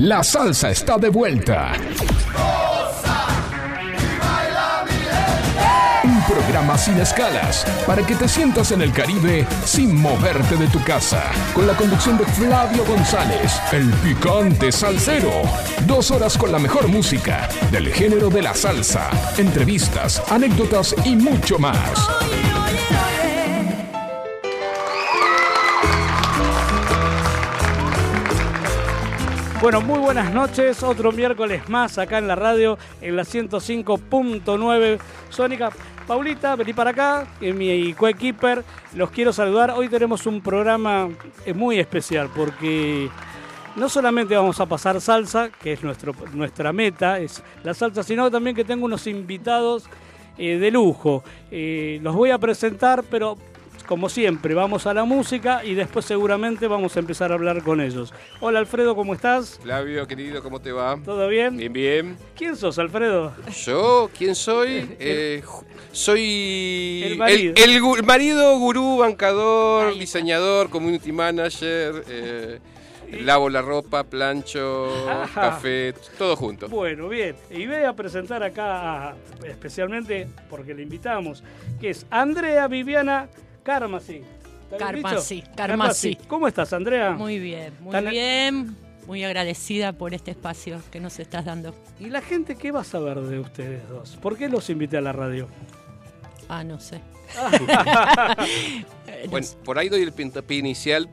La salsa está de vuelta. Un programa sin escalas para que te sientas en el Caribe sin moverte de tu casa. Con la conducción de Flavio González, el picante salsero. Dos horas con la mejor música del género de la salsa, entrevistas, anécdotas y mucho más. Bueno, muy buenas noches. Otro miércoles más acá en la radio, en la 105.9 Sónica. Paulita, vení para acá, mi coequiper. Los quiero saludar. Hoy tenemos un programa eh, muy especial porque no solamente vamos a pasar salsa, que es nuestro, nuestra meta, es la salsa, sino también que tengo unos invitados eh, de lujo. Eh, los voy a presentar, pero como siempre, vamos a la música y después seguramente vamos a empezar a hablar con ellos. Hola Alfredo, ¿cómo estás? Flavio, querido, ¿cómo te va? ¿Todo bien? Bien, bien. ¿Quién sos, Alfredo? ¿Yo? ¿Quién soy? Eh, soy El marido. el, marido, gurú, bancador, diseñador, community manager, eh, lavo la ropa, plancho, Ajá. café, todo junto. Bueno, bien. Y voy a presentar acá, a- especialmente porque le invitamos, que es Andrea Viviana Carmasi. ¿Está bien Carmasi, dicho? Carmasi. ¿Cómo estás, Andrea? Muy bien, muy Tan- bien. Muy agradecida por este espacio que nos estás dando. ¿Y la gente qué va a saber de ustedes dos? ¿Por qué los invité a la radio? Ah, no sé. No Bueno, por ahí doy el pintapié inicial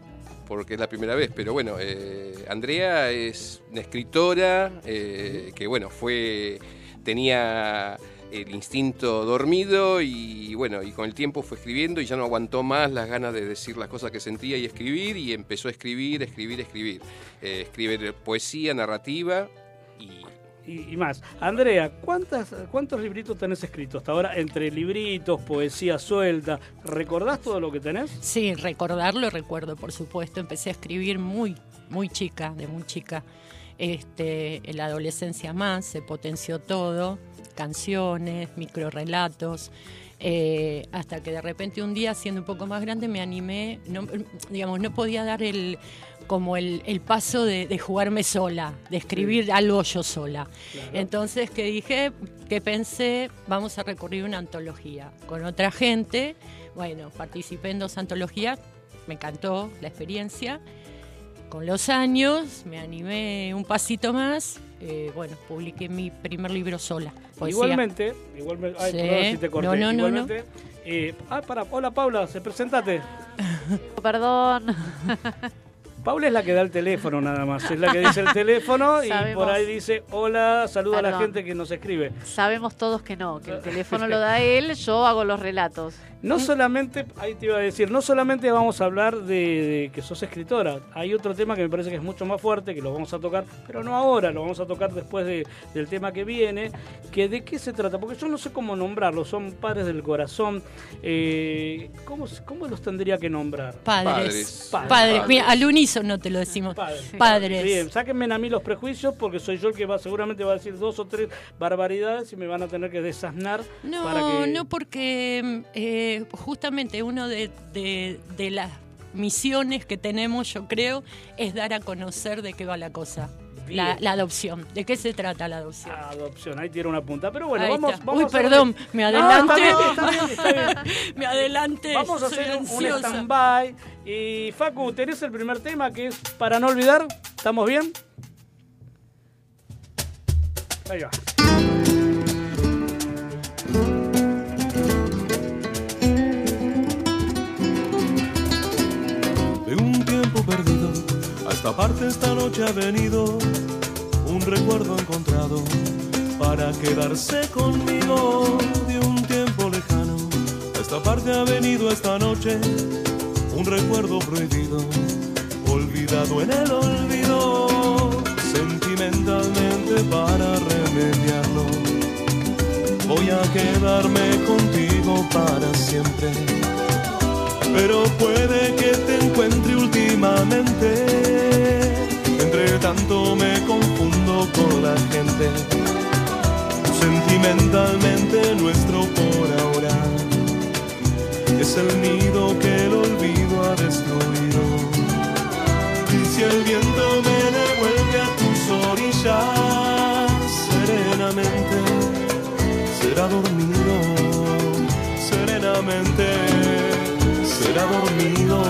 porque es la primera vez, pero bueno, eh, Andrea es una escritora eh, que bueno, fue tenía el instinto dormido y bueno, y con el tiempo fue escribiendo y ya no aguantó más las ganas de decir las cosas que sentía y escribir y empezó a escribir, escribir, escribir. Eh, escribir poesía, narrativa y Y, y más. Andrea, ¿cuántas, ¿cuántos libritos tenés escritos hasta ahora? Entre libritos, poesía suelta. ¿Recordás todo lo que tenés? Sí, recordarlo recuerdo, por supuesto. Empecé a escribir muy, muy chica, de muy chica. Este, en la adolescencia más, se potenció todo, canciones, microrelatos, eh, hasta que de repente un día, siendo un poco más grande, me animé, no, digamos, no podía dar el como el, el paso de, de jugarme sola, de escribir algo yo sola. Entonces que dije, que pensé, vamos a recurrir a una antología con otra gente. Bueno, participé en dos antologías, me encantó la experiencia. Con los años me animé un pasito más. eh, bueno, publiqué mi primer libro sola. poesía. Igualmente, igualmente, ay, Sí. perdón si te corté. No, no, no, igualmente, eh, ah, para, hola Paula, se presentate. Perdón. Paula es la que da el teléfono nada más, es la que dice el teléfono y Sabemos. por ahí dice hola, saluda a la gente que nos escribe. Sabemos todos que no, que el teléfono lo da él, yo hago los relatos. No solamente, ahí te iba a decir, no solamente vamos a hablar de, de que sos escritora, hay otro tema que me parece que es mucho más fuerte, que lo vamos a tocar, pero no ahora, lo vamos a tocar después de- del tema que viene, que de qué se trata, porque yo no sé cómo nombrarlos, son padres del corazón, eh, ¿cómo, ¿cómo los tendría que nombrar? Padres. Padres. Padres. Padres. Mira, al unísono te lo decimos. Padres. Padres. Bien, sáquenme a mí los prejuicios porque soy yo el que va, seguramente va a decir dos o tres barbaridades y me van a tener que desasnar No, para que... no, porque eh, justamente uno de, de- de las misiones que tenemos, yo creo, es dar a conocer de qué va la cosa. La, la adopción. ¿De qué se trata la adopción? Adopción, ahí tiene una punta. Pero bueno, vamos, Uy, a perdón, me No, adelanté. está bien, está bien, está bien. me adelanté. Vamos a soy hacer un stand-by. Y Facu, tenés el primer tema que es Para no olvidar. ¿Estamos bien? Ahí va. A esta parte esta noche ha venido un recuerdo encontrado para quedarse conmigo de un tiempo lejano. A esta parte ha venido esta noche un recuerdo prohibido, olvidado en el olvido, sentimentalmente para remediarlo. Voy a quedarme contigo para siempre pero puede que te encuentre últimamente. Entre tanto me confundo con la gente. Sentimentalmente nuestro por ahora es el nido que el olvido ha destruido. Y si el viento me devuelve a tus orillas serenamente será dormido, serenamente será dormido.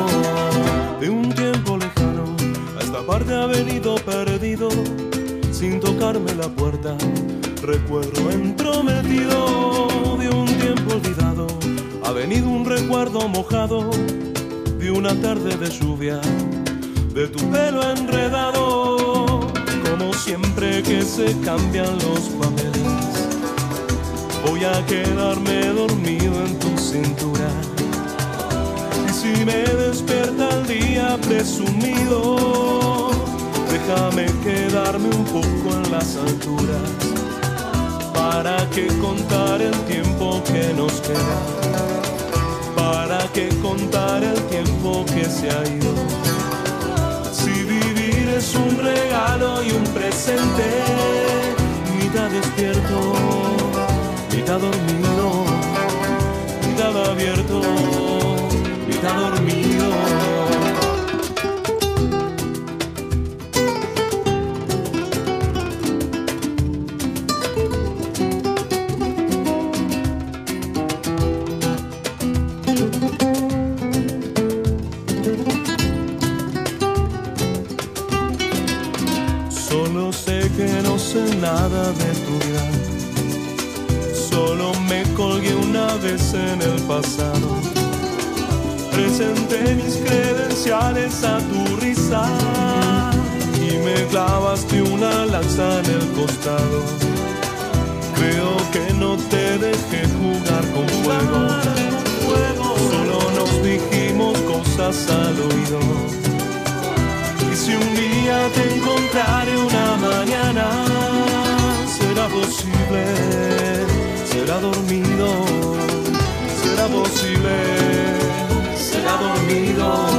De un tiempo lejano a esta parte ha venido perdido sin tocarme la puerta. Recuerdo entrometido de un tiempo olvidado. Ha venido un recuerdo mojado de una tarde de lluvia, de tu pelo enredado, como siempre que se cambian los papeles. Voy a quedarme dormido en tu cintura. Si me despierta el día presumido, déjame quedarme un poco en las alturas. ¿Para que contar el tiempo que nos queda? ¿Para que contar el tiempo que se ha ido? Si vivir es un regalo y un presente, mitad despierto, mitad dormido, mitad abierto, mitad dormido. En el costado. Creo que no te dejé jugar con fuego. Solo nos dijimos cosas al oído. Y si un día te encontraré una mañana, será posible, será dormido, será posible, será dormido.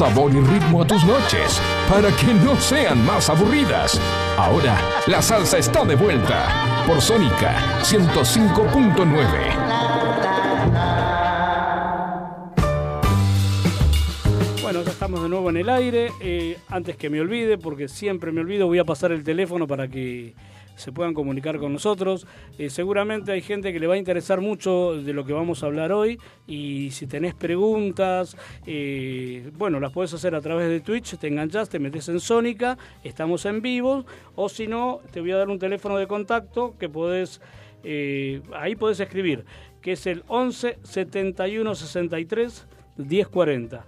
Sabor y ritmo a tus noches para que no sean más aburridas. Ahora la salsa está de vuelta por Sónica 105.9. Bueno, ya estamos de nuevo en el aire. Eh, antes que me olvide, porque siempre me olvido, voy a pasar el teléfono para que se puedan comunicar con nosotros. Eh, seguramente hay gente que le va a interesar mucho de lo que vamos a hablar hoy y si tenés preguntas, eh, bueno, las puedes hacer a través de Twitch, te enganchás, te metes en Sónica, estamos en vivo, o si no, te voy a dar un teléfono de contacto que podés, eh, ahí podés escribir, que es el 11 71 63 1040.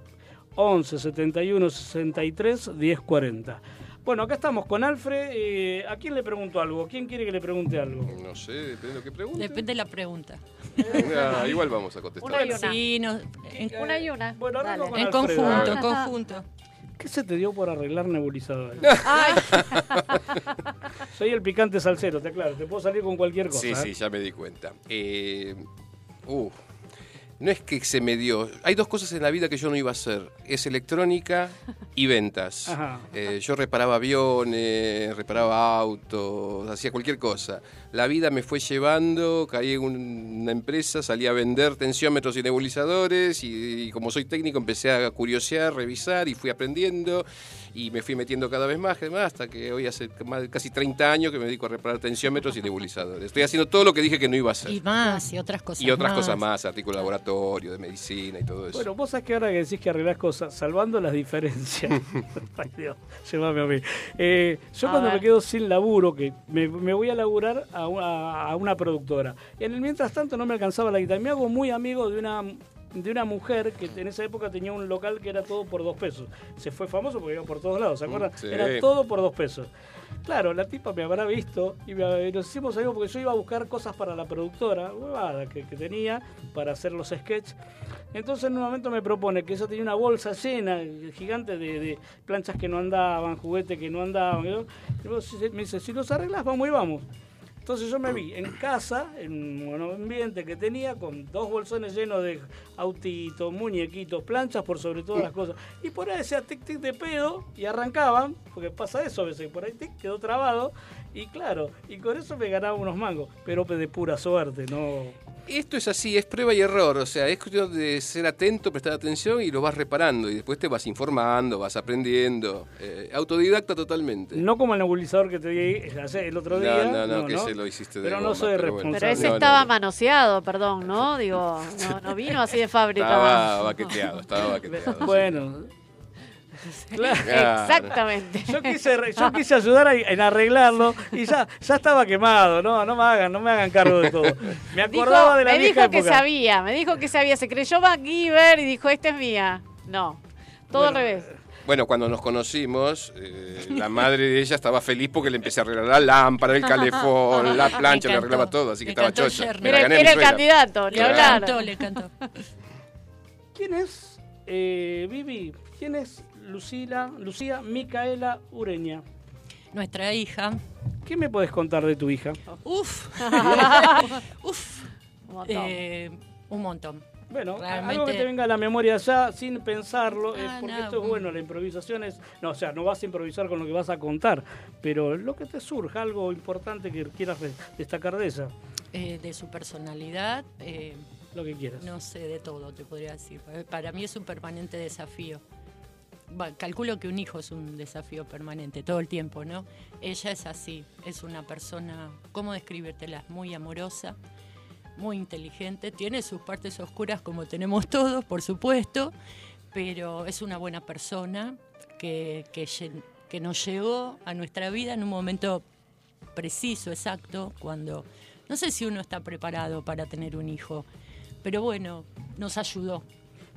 11 71 63 1040. Bueno, acá estamos con Alfred. eh, ¿A quién le pregunto algo? ¿Quién quiere que le pregunte algo? No sé, depende de lo que pregunte. Depende de la pregunta. Ah, igual vamos a contestar. Una y una. Sí, no, en, Una y una. Bueno, Dale. con en conjunto, en conjunto. ¿Qué se te dio por arreglar nebulizadores? Ay, Soy el picante salsero, te aclaro. Te puedo salir con cualquier cosa. Sí, ¿eh? sí, ya me di cuenta. Eh, uh, no es que se me dio. Hay dos cosas en la vida que yo no iba a hacer. Es electrónica y ventas. Ajá. Eh, yo reparaba aviones, reparaba autos, hacía cualquier cosa. La vida me fue llevando, caí en una empresa, salí a vender tensiómetros y nebulizadores y, y como soy técnico empecé a curiosear, revisar y fui aprendiendo y me fui metiendo cada vez más, más hasta que hoy hace más de casi 30 años que me dedico a reparar tensiómetros y nebulizadores. Estoy haciendo todo lo que dije que no iba a hacer. Y más, y otras cosas Y otras más. cosas más, artículos de laboratorio, de medicina y todo eso. Bueno, vos sabés que ahora que decís que arreglás cosas, salvando las diferencias. Ay, Dios, llévame a mí. Eh, yo A cuando ver. me quedo sin laburo, que me, me voy a laburar a una, a una productora. En el mientras tanto no me alcanzaba la guitarra. Me hago muy amigo de una de una mujer que en esa época tenía un local que era todo por dos pesos. Se fue famoso porque iba por todos lados, ¿se acuerdan? Sí. Era todo por dos pesos. Claro, la tipa me habrá visto y me- nos hicimos amigos porque yo iba a buscar cosas para la productora, huevada que, que tenía para hacer los sketches. Entonces en un momento me propone que ella tenía una bolsa llena, gigante de, de planchas que no andaban, juguetes que no andaban. ¿no? Y me dice, si los arreglas, vamos y vamos. Entonces yo me vi en casa, en un ambiente que tenía, con dos bolsones llenos de autitos, muñequitos, planchas por sobre todas las cosas. Y por ahí decía tic tic de pedo y arrancaban, porque pasa eso a veces, por ahí tic quedó trabado. Y claro, y con eso me ganaba unos mangos, pero de pura suerte, no. Esto es así, es prueba y error, o sea, es cuestión de ser atento, prestar atención y lo vas reparando y después te vas informando, vas aprendiendo. Eh, autodidacta totalmente. No como el nebulizador que te di el otro día. No, no, no, que ese lo hiciste de Pero no soy pero responsable. Pero ese No, no, estaba no. manoseado, perdón, ¿no? Digo, no, no vino así de fábrica. Estaba baqueteado, estaba baqueteado. sí. Bueno. Claro. Exactamente. Yo quise, yo quise ayudar a- en arreglarlo y ya, ya estaba quemado, no, no me hagan, no me hagan cargo de todo. Me Dijo- acordaba de la me vieja dijo que época. sabía, me dijo que sabía. Se creyó MacGyver y dijo, esta es mía. No, todo al revés. Bueno, cuando nos conocimos, eh, la madre de ella estaba feliz porque le empecé a arreglar la lámpara, el calefón, la plancha, le arreglaba todo, así que estaba chocha. Sherry. Me la Era, gané el candidato, Le hablar. encantó, le encantó. ¿Quién es, eh, Vivi? ¿Quién es Lucila, Lucía Micaela Ureña? Nuestra hija. ¿Qué me puedes contar de tu hija? Uf. Uf. Un montón. Eh, un montón. Bueno, Realmente- algo que te venga a la memoria ya sin pensarlo, eh, Ah, porque no, esto es bueno, la improvisación es, no, o sea, no vas a improvisar con lo que vas a contar, pero lo que te surja, algo importante que quieras destacar de esa, Eh, de su personalidad, eh, lo que quieras. no sé, de todo te podría decir. Para mí es un permanente desafío. Calculo que un hijo es un desafío permanente todo el tiempo, ¿no? Ella es así, es una persona, ¿cómo describírtela? Muy amorosa, muy inteligente, tiene sus partes oscuras como tenemos todos, por supuesto, pero es una buena persona que, que, que nos llegó a nuestra vida en un momento preciso, exacto, cuando no sé si uno está preparado para tener un hijo, pero bueno, nos ayudó,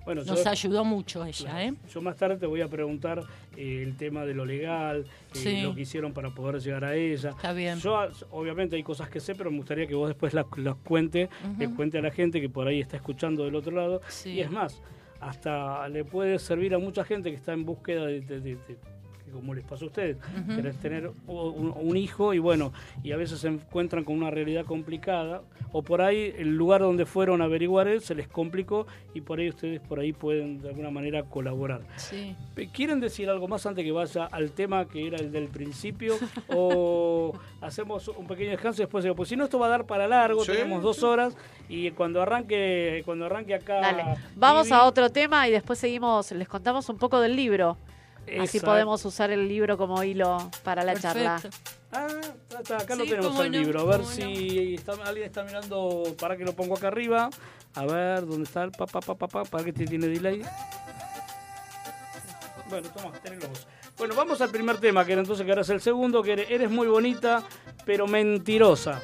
Bueno, yo- nos ayudó mucho ella, ¿eh? Yo más tarde te voy a preguntar eh, el tema de lo legal, eh, Sí. lo que hicieron para poder llegar a ella. Está bien. Yo, obviamente, hay cosas que sé, pero me gustaría que vos después las, las cuente, le cuente a la gente que por ahí está escuchando del otro lado. Sí. Y es más, hasta le puede servir a mucha gente que está en búsqueda de, de- de- de- que como les pasó a ustedes, querés tener un, un hijo y bueno, y a veces se encuentran con una realidad complicada, o por ahí el lugar donde fueron a averiguar él se les complicó y por ahí ustedes por ahí pueden de alguna manera colaborar. Sí. ¿Quieren decir algo más antes que vaya al tema que era el del principio? ¿O hacemos un pequeño descanso y después digo, pues si no esto va a dar para largo, Sí. tenemos dos horas y cuando arranque, cuando arranque acá... Dale, vamos Vivi, a otro tema y después seguimos, les contamos un poco del libro. Así podemos usar el libro como hilo para la charla. Perfecto. Ah, está, está, acá lo Sí, tenemos cómo el no, libro. A ver si está- alguien está mirando, para que lo pongo acá arriba. A ver, ¿dónde está el papá, papá, papá? Para que te tiene delay. Bueno, toma, tenelo vos. Bueno, vamos al primer tema, que era entonces que ahora es el segundo, que eres, eres muy bonita, pero mentirosa.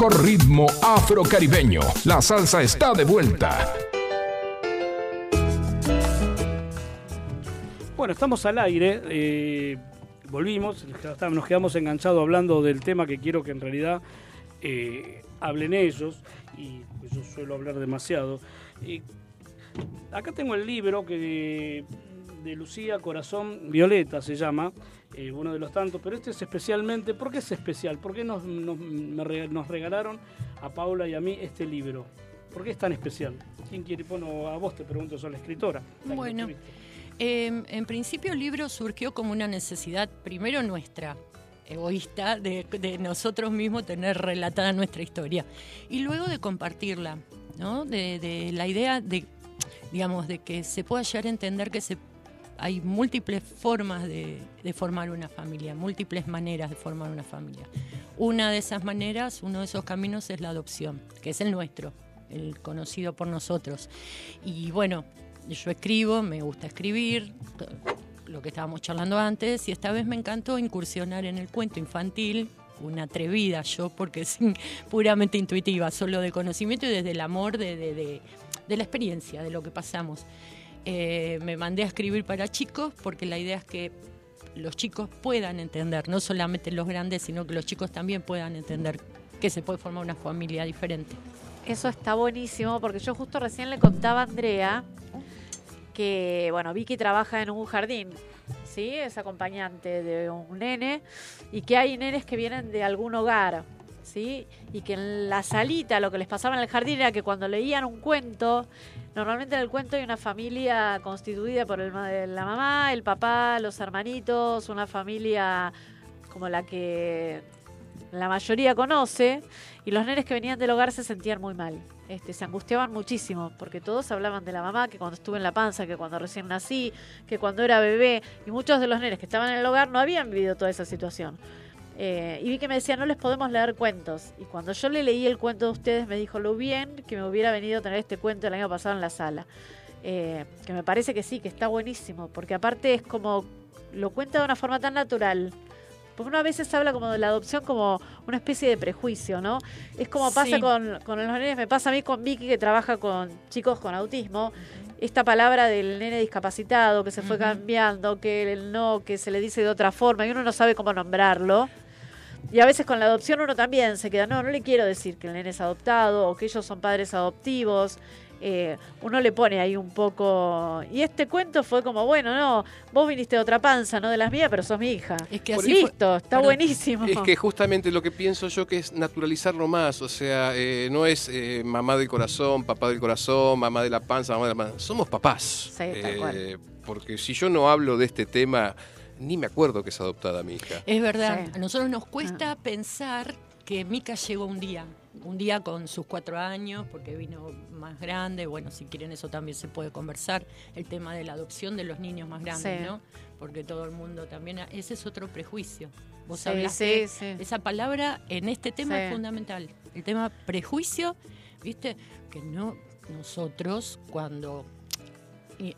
Mejor ritmo afrocaribeño. La salsa está de vuelta. Bueno, estamos al aire. eh, volvimos, nos quedamos enganchados hablando del tema que quiero que en realidad eh, hablen ellos. Y pues, yo suelo hablar demasiado. Y acá tengo el libro que de Lucía Corazón Violeta se llama, eh, uno de los tantos, pero este es especialmente, ¿por qué es especial? ¿Por qué nos, nos, me nos regalaron a Paula y a mí este libro? ¿Por qué es tan especial? ¿Quién quiere? Bueno, a vos te pregunto, sos la escritora. la Bueno. Eh, en principio el libro surgió como una necesidad, primero nuestra, egoísta, de, de nosotros mismos tener relatada nuestra historia. Y luego de compartirla, ¿no? De, de la idea de, digamos, de que se pueda llegar a entender que se, hay múltiples formas de, de formar una familia, múltiples maneras de formar una familia. Una de esas maneras, uno de esos caminos es la adopción, que es el nuestro, el conocido por nosotros. Y bueno, yo escribo, me gusta escribir, lo que estábamos charlando antes, y esta vez me encantó incursionar en el cuento infantil, una atrevida yo, porque es puramente intuitiva, solo de conocimiento y desde el amor de, de- de- de la experiencia, de lo que pasamos. Eh, me mandé a escribir para chicos porque la idea es que los chicos puedan entender, no solamente los grandes, sino que los chicos también puedan entender que se puede formar una familia diferente. Eso está buenísimo porque yo justo recién le contaba a Andrea que, bueno, Vicky trabaja en un jardín, ¿sí? Es acompañante de un nene y que hay nenes que vienen de algún hogar, ¿sí? Y que en la salita lo que les pasaba en el jardín era que cuando leían un cuento, normalmente en el cuento hay una familia constituida por el la mamá, el papá, los hermanitos, una familia como la que la mayoría conoce, y los nenes que venían del hogar se sentían muy mal. Este, se angustiaban muchísimo, porque todos hablaban de la mamá, que cuando estuve en la panza, que cuando recién nací, que cuando era bebé, y muchos de los nenes que estaban en el hogar no habían vivido toda esa situación. Eh, y vi que me decía, no les podemos leer cuentos. Y cuando yo le leí el cuento de ustedes, me dijo lo bien que me hubiera venido a tener este cuento el año pasado en la sala. Eh, que me parece que sí, que está buenísimo, porque aparte es como, lo cuenta de una forma tan natural. Porque uno a veces habla como de la adopción como una especie de prejuicio, ¿no? Es como pasa Sí. con, con los nenes, me pasa a mí con Vicky que trabaja con chicos con autismo. Esta palabra del nene discapacitado que se fue cambiando, que el no, que se le dice de otra forma y uno no sabe cómo nombrarlo. Y a veces con la adopción uno también se queda, no, no le quiero decir que el nene es adoptado o que ellos son padres adoptivos. Eh, uno le pone ahí un poco... Y este cuento fue como, bueno, no, vos viniste de otra panza, no de las mías, pero sos mi hija. Es que así fue- Listo, está buenísimo. Es que justamente lo que pienso yo que es naturalizarlo más, o sea, eh, no es eh, mamá del corazón, papá del corazón, mamá de la panza, mamá de la panza, somos papás. Sí, tal cual. Porque si yo no hablo de este tema, ni me acuerdo que es adoptada mi hija. Es verdad, Sí. a nosotros nos cuesta pensar que Mica llegó un día, un día con sus cuatro años, porque vino más grande, bueno, si quieren eso también se puede conversar, el tema de la adopción de los niños más grandes, Sí. ¿no? Porque todo el mundo también, ese es otro prejuicio. Vos Sí, hablaste, sí, sí. esa palabra en este tema Sí. es fundamental, el tema prejuicio, ¿viste? Que no, nosotros cuando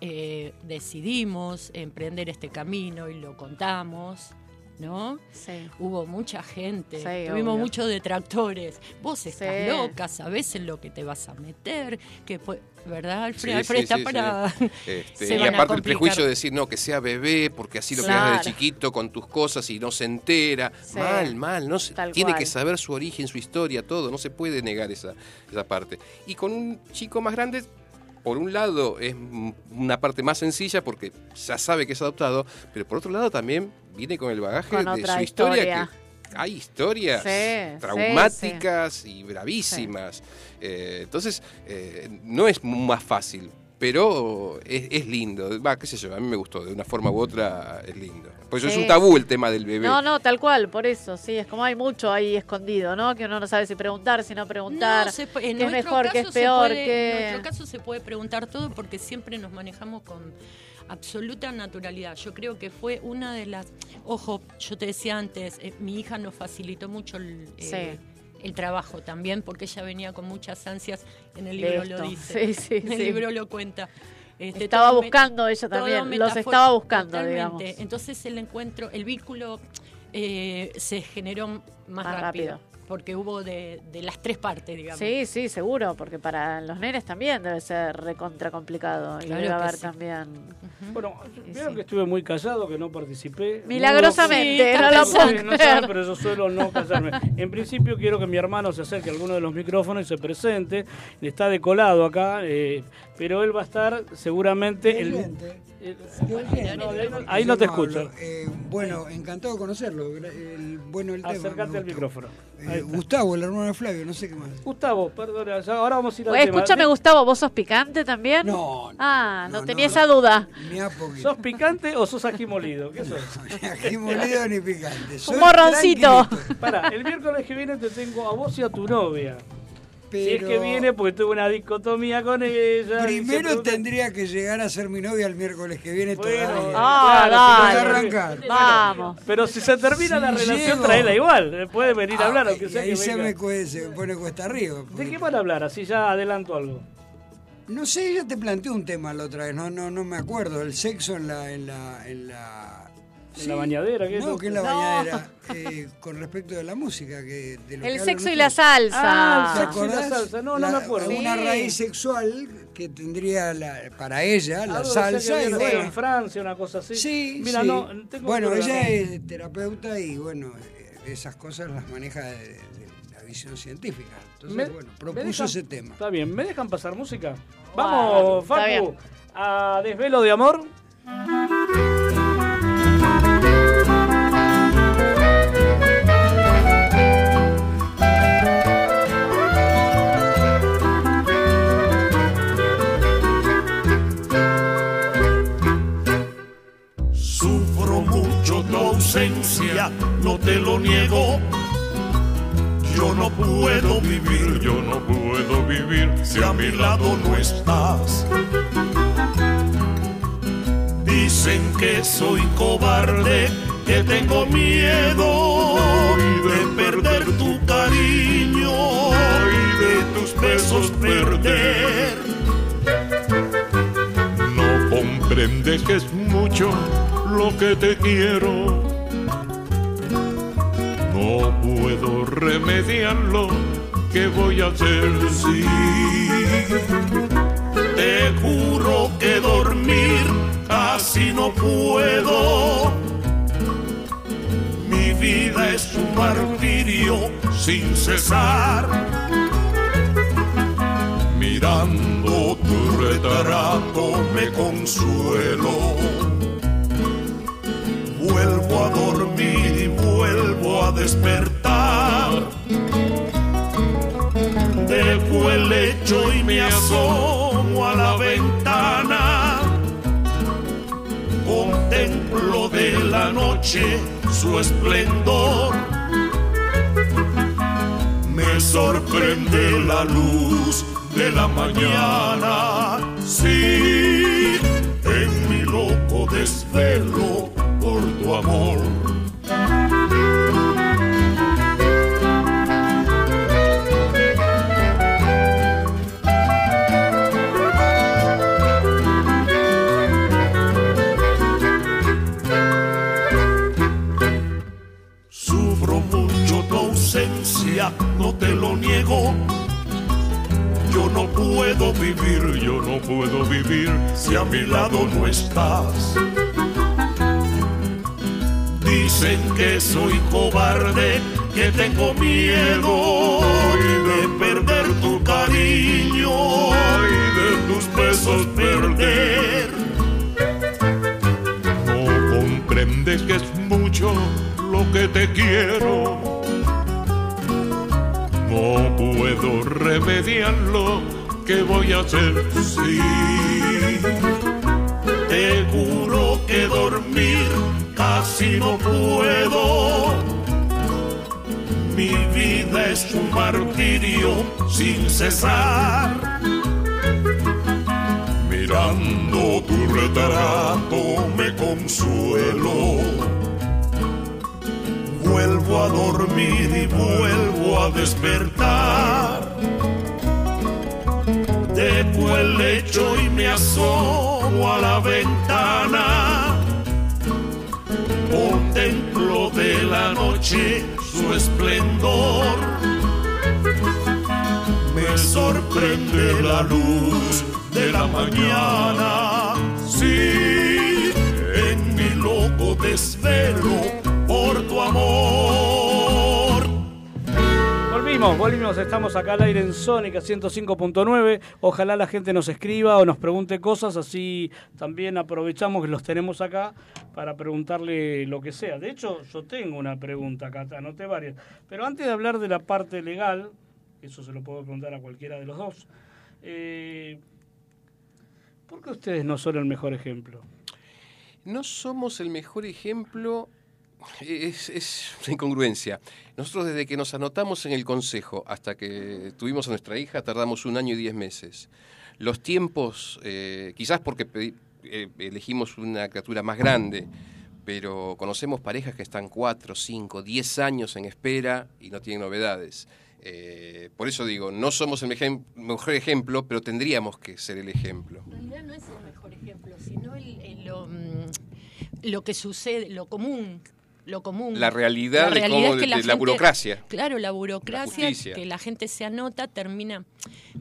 eh, decidimos emprender este camino y lo contamos, ¿no? Sí. Hubo mucha gente, Sí, tuvimos obvio. muchos detractores. Vos estás Sí. loca, sabés en lo que te vas a meter, que pu- ¿verdad, Alfred? Sí, Alfred sí, está sí, para... Este, Se y van a aparte el prejuicio de decir, no, que sea bebé, porque así lo Claro. creas desde chiquito con tus cosas y no se entera. Sí. Mal, mal, no se, Tal tiene cual. que saber su origen, su historia, todo, no se puede negar esa, esa parte. Y con un chico más grande, por un lado es una parte más sencilla porque ya sabe que es adoptado, pero por otro lado también viene con el bagaje Con de su historia, historia. que hay historias Sí, sí, traumáticas y bravísimas. Eh, entonces, eh, no es más fácil, pero es, es lindo. Va, qué sé yo, a mí me gustó, de una forma u otra es lindo. Pues es Sí. un tabú el tema del bebé. No, no, tal cual, por eso, sí, es como hay mucho ahí escondido, ¿no? Que uno no sabe si preguntar, si no preguntar. No, se pu- en qué es nuestro mejor, qué es caso se peor, puede- qué- En nuestro caso se puede preguntar todo porque siempre nos manejamos con absoluta naturalidad. Yo creo que fue una de las... Ojo, yo te decía antes, eh, mi hija nos facilitó mucho el, eh, el trabajo también porque ella venía con muchas ansias. En el libro lo dice. Sí, sí, en el sí. libro lo cuenta. Este, Estaba buscando ella también, los estaba buscando, Totalmente. digamos. Entonces el encuentro, el vínculo eh, se generó más, Más rápido. rápido. Porque hubo de, de las tres partes, digamos. Sí, sí, seguro, porque para los nenes también debe ser recontra complicado. Y Claro debe que haber sí. también. Bueno, vieron sí. que estuve muy callado, que no participé. Milagrosamente, Sí, no lo sí, puedo no creer. saben, pero yo suelo no callarme. En principio quiero que mi hermano se acerque a alguno de los micrófonos y se presente. Está decolado acá, eh, pero él va a estar seguramente... El, No, ahí no- ahí no te escucho. Eh, bueno, encantado de conocerlo. El, bueno, el tema. Acércate me al micrófono. Eh. Gustavo, el hermano de Flavio, no sé qué más. Gustavo, perdona, ya- ahora vamos a ir al Oye, tema. escúchame, Gustavo, ¿vos sos picante también? No, no. Ah, no, No, tenía no, esa duda. Ni a poquito. ¿Sos picante o sos aquí molido? ¿Qué sos? Ni aquí molido ni picante. Soy morroncito. tranquilito, Para, el miércoles que viene te tengo a vos y a tu novia. Pero Si es que viene, porque tuve una dicotomía con ella. y Primero tendría que llegar a ser mi novia el miércoles que viene Bueno, todavía. Ah, claro, dale. pero- Arrancar. Vamos. Pero si se termina Si la relación, llego- traela igual. Puede venir a Ah, hablar, aunque y sea ahí que se venga. me, cue- se me pone cuesta arriba. ¿De qué van a hablar? Así ya adelanto algo. No sé, yo te planteé un tema la otra vez, no, no, no me acuerdo. El sexo en la, en la, en la. ¿En la bañadera? ¿Qué es no, lo que en la No. bañadera. eh, con respecto de la música, que de lo que El hablan sexo y la salsa. Ah, ¿Te el sexo y la salsa. No, no La- me acuerdo. Una Sí. raíz sexual que tendría la, para ella, la que salsa. Y bueno, en Francia, una cosa así. sí, Mira, sí. no, tengo bueno, ella es terapeuta y bueno, eh, esas cosas las maneja de, de la visión científica. Entonces, Me- bueno, propuso dejan- ese tema. Está bien, ¿me dejan pasar música? Vamos. Facu, a Desvelo de Amor. Te lo niego. Yo no puedo vivir, yo no puedo vivir si a mi lado no estás. Dicen que soy cobarde, que tengo miedo de perder tu cariño y de tus besos perder. No comprendes que es mucho lo que te quiero. No puedo remediarlo. ¿Qué voy a hacer? Sí, te juro que dormir casi no puedo. Mi vida es un martirio sin cesar mirando tu retrato me consuelo. Vuelvo a dormir vuelvo a despertar. Dejo el lecho y me asomo a la ventana. Contemplo de la noche su esplendor me sorprende la luz de la mañana. Sí, en mi loco desvelo por tu amor. Puedo vivir, yo no puedo vivir si a mi lado no estás. Dicen que soy cobarde, que tengo miedo de perder tu cariño y de tus besos perder. No comprendes que es mucho lo que te quiero. No puedo remediarlo. ¿Qué voy a hacer? Sí, te juro que dormir casi no puedo. Mi vida es un martirio sin cesar. Mirando tu retrato me consuelo. Vuelvo a dormir y vuelvo a despertar el lecho y me asomo a la ventana. Contemplo de la noche su esplendor. Me sorprende la luz de la mañana. Sí, en mi loco desvelo por tu amor. Volvimos, volvimos, estamos acá al aire en Sónica 105.9. Ojalá la gente nos escriba o nos pregunte cosas, así también aprovechamos que los tenemos acá para preguntarle lo que sea. De hecho, yo tengo una pregunta acá, anoté varias. Pero antes de hablar de la parte legal, eso se lo puedo preguntar a cualquiera de los dos, eh, ¿por qué ustedes no son el mejor ejemplo? No somos el mejor ejemplo, es, es una incongruencia. Nosotros desde que nos anotamos en el consejo hasta que tuvimos a nuestra hija tardamos un año y diez meses. Los tiempos, eh, quizás porque pedi- eh, elegimos una criatura más grande, pero conocemos parejas que están cuatro, cinco, diez años en espera y no tienen novedades. Eh, por eso digo, no somos el mejor ejemplo, pero tendríamos que ser el ejemplo. En realidad no es el mejor ejemplo, sino el- el- lo, mm, lo que sucede, lo común. Lo común. La realidad de cómo- de la gente- burocracia. Claro, la burocracia, que la gente se anota, termina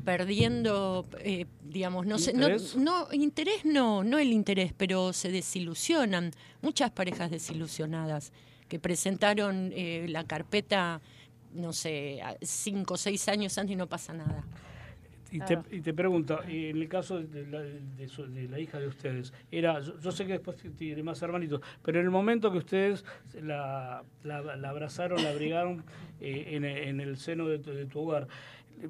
perdiendo, eh, digamos, no sé, no, ¿Interés? no, interés no, no el interés, pero se desilusionan. Muchas parejas desilusionadas que presentaron eh, la carpeta, no sé, cinco o seis años antes y no pasa nada. Y, Claro. te, y te pregunto, y en el caso de la, de su- de la hija de ustedes, era, yo, yo sé que después tiene más hermanitos, pero en el momento que ustedes la, la, la abrazaron, la abrigaron eh, en, en el seno de tu, de tu hogar,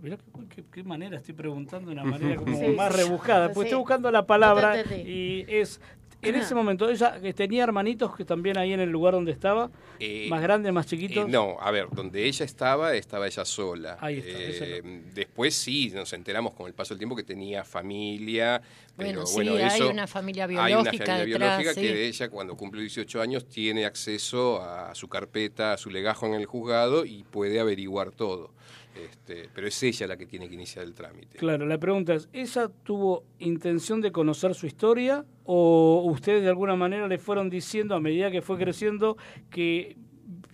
mirá qué, qué- qué manera estoy preguntando, de una manera como Sí, más rebuscada, Sí. porque estoy buscando la palabra No y es... En ese momento, ella eh, tenía hermanitos que también ahí en el lugar donde estaba, Eh, más grandes, más chiquitos. Eh, no, a ver, donde ella estaba, estaba ella sola. Ahí está, después sí, nos enteramos con el paso del tiempo que tenía familia. Pero Bueno, sí, bueno, hay eso- una familia Hay una biológica familia detrás, biológica sí. que ella, cuando cumple 18 años, tiene acceso a su carpeta, a su legajo en el juzgado y puede averiguar todo. Este, pero es ella la que tiene que iniciar el trámite. Claro, la pregunta es, ¿ella tuvo intención de conocer su historia o ustedes de alguna manera le fueron diciendo a medida que fue creciendo que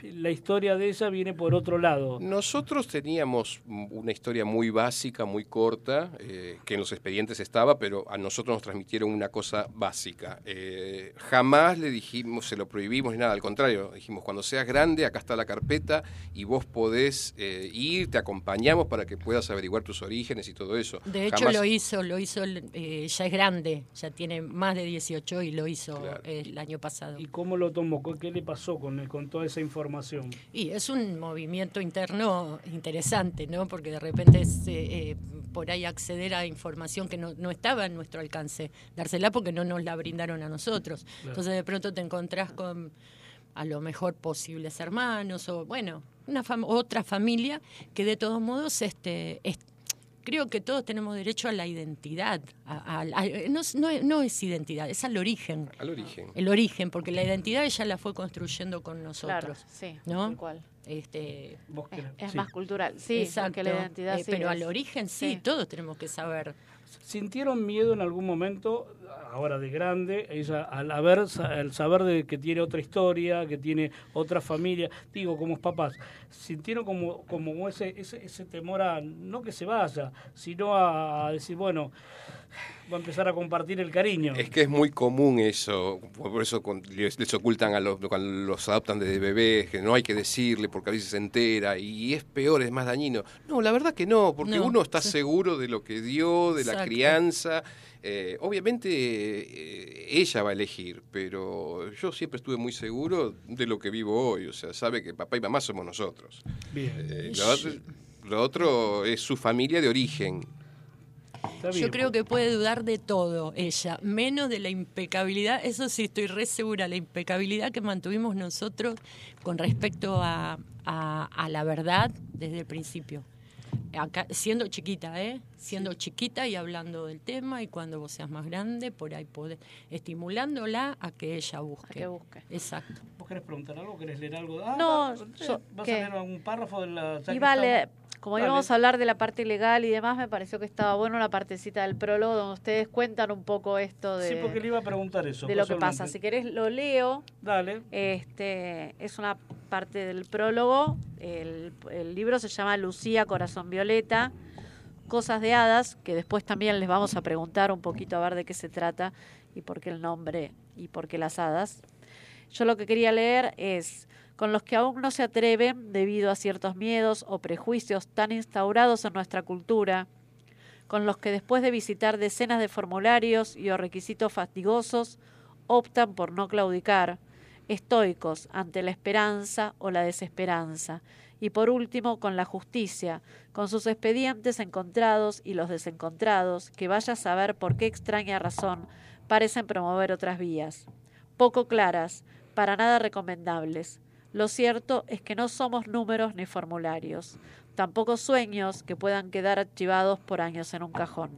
la historia de ella viene por otro lado? Nosotros teníamos una historia muy básica, muy corta, eh, que en los expedientes estaba, pero a nosotros nos transmitieron una cosa básica. Eh, jamás le dijimos, se lo prohibimos ni nada, al contrario, dijimos, cuando seas grande, acá está la carpeta y vos podés eh, ir, te acompañamos para que puedas averiguar tus orígenes y todo eso. De hecho Jamás- lo hizo, lo hizo, eh, ya es grande, ya tiene más de 18 y lo hizo Claro. eh, el año pasado. ¿Y cómo lo tomó? ¿Qué le pasó con, con toda esa información? Y es un movimiento interno interesante, ¿no? Porque de repente es eh, eh, por ahí acceder a información que no, no estaba en nuestro alcance, dársela porque no nos la brindaron a nosotros. Entonces de pronto te encontrás con a lo mejor posibles hermanos o bueno, una fam- otra familia que de todos modos este es- creo que todos tenemos derecho a la identidad, a- a- a- no, es- no es- no es identidad, es al origen. Al origen. El origen, porque la identidad ella la fue construyendo con nosotros. Claro, sí, ¿no? tal cual. Este, ¿Vos Es, querés? es Sí. más cultural, sí, exacto. porque la identidad Eh, sí pero es- al origen sí, sí. todos tenemos que saber. ¿Sintieron miedo en algún momento, ahora de grande, ella al, haber, al saber de que tiene otra historia, que tiene otra familia, digo, como papás, sintieron como, como ese, ese, ese temor a, no que se vaya, sino a, a decir, bueno, va a empezar a compartir el cariño? Es que es muy común eso, por eso les, les ocultan a los, cuando los adoptan desde bebés, que no hay que decirle porque a veces se entera y es peor, es más dañino. No, la verdad que no, porque No, uno está sí. seguro de lo que dio, de la crianza. Eh, obviamente eh, ella va a elegir, pero yo siempre estuve muy seguro de lo que vivo hoy, o sea, sabe que papá y mamá somos nosotros. Bien, Eh, lo, otro, lo otro es su familia de origen. Yo creo que puede dudar de todo ella, menos de la impecabilidad, eso sí estoy re segura, la impecabilidad que mantuvimos nosotros con respecto a, a- a la verdad desde el principio. Acá, siendo chiquita, ¿eh? Siendo chiquita y hablando del tema y cuando vos seas más grande, por ahí podés, estimulándola a que ella busque. A que busque. Exacto. ¿Vos querés preguntar algo? ¿Querés leer algo? Ah, No, va- yo- ¿Vas ¿qué? a leer algún párrafo de la... Iba a estamos? leer- como íbamos a hablar de la parte legal y demás, me pareció que estaba bueno la partecita del prólogo donde ustedes cuentan un poco esto de, Sí, porque le iba a preguntar eso. de lo que pasa. Si querés lo leo. Dale. Este es una parte del prólogo. El, el libro se llama Lucía Corazón Violeta. Cosas de Hadas, que después también les vamos a preguntar un poquito a ver de qué se trata y por qué el nombre y por qué las hadas. Yo lo que quería leer es con los que aún no se atreven debido a ciertos miedos o prejuicios tan instaurados en nuestra cultura, con los que después de visitar decenas de formularios y o requisitos fatigosos optan por no claudicar, estoicos ante la esperanza o la desesperanza, y por último con la justicia, con sus expedientes encontrados y los desencontrados, que vaya a saber por qué extraña razón parecen promover otras vías, poco claras, para nada recomendables. Lo cierto es que no somos números ni formularios, tampoco sueños que puedan quedar archivados por años en un cajón.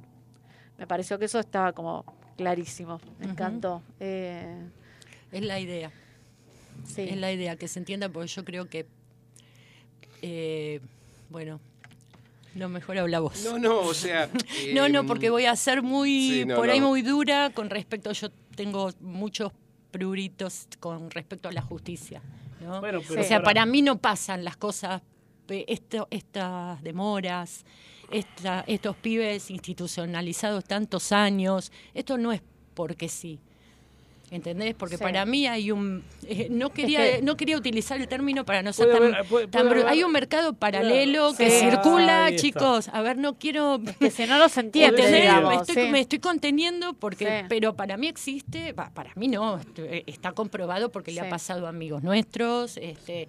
Me pareció que eso estaba como clarísimo, me encantó. Eh, Es la idea. sí. Es la idea, que se entienda, porque yo creo que. eh, bueno, no, mejor habla vos. No, no, o sea. No, no, em, porque voy a ser muy, sí, no, por ahí no. muy dura con respecto, yo tengo muchos pruritos con respecto a la justicia. ¿No? Bueno, pero o sea, para mí no pasan las cosas, esto, estas demoras, esta, estos pibes institucionalizados tantos años, esto no es porque sí. ¿Entendés? Porque Sí. para mí hay un... eh, no, quería, que- no quería utilizar el término para no ser tan... haber- puede- tan puede bru- haber- hay un mercado paralelo Claro. que Sí. circula, chicos. A ver, no quiero... que si no los entiende, me, estoy, sí. me estoy conteniendo porque, Sí. pero para mí existe, va, para mí no, est- eh, está comprobado porque le ha pasado a amigos nuestros, este,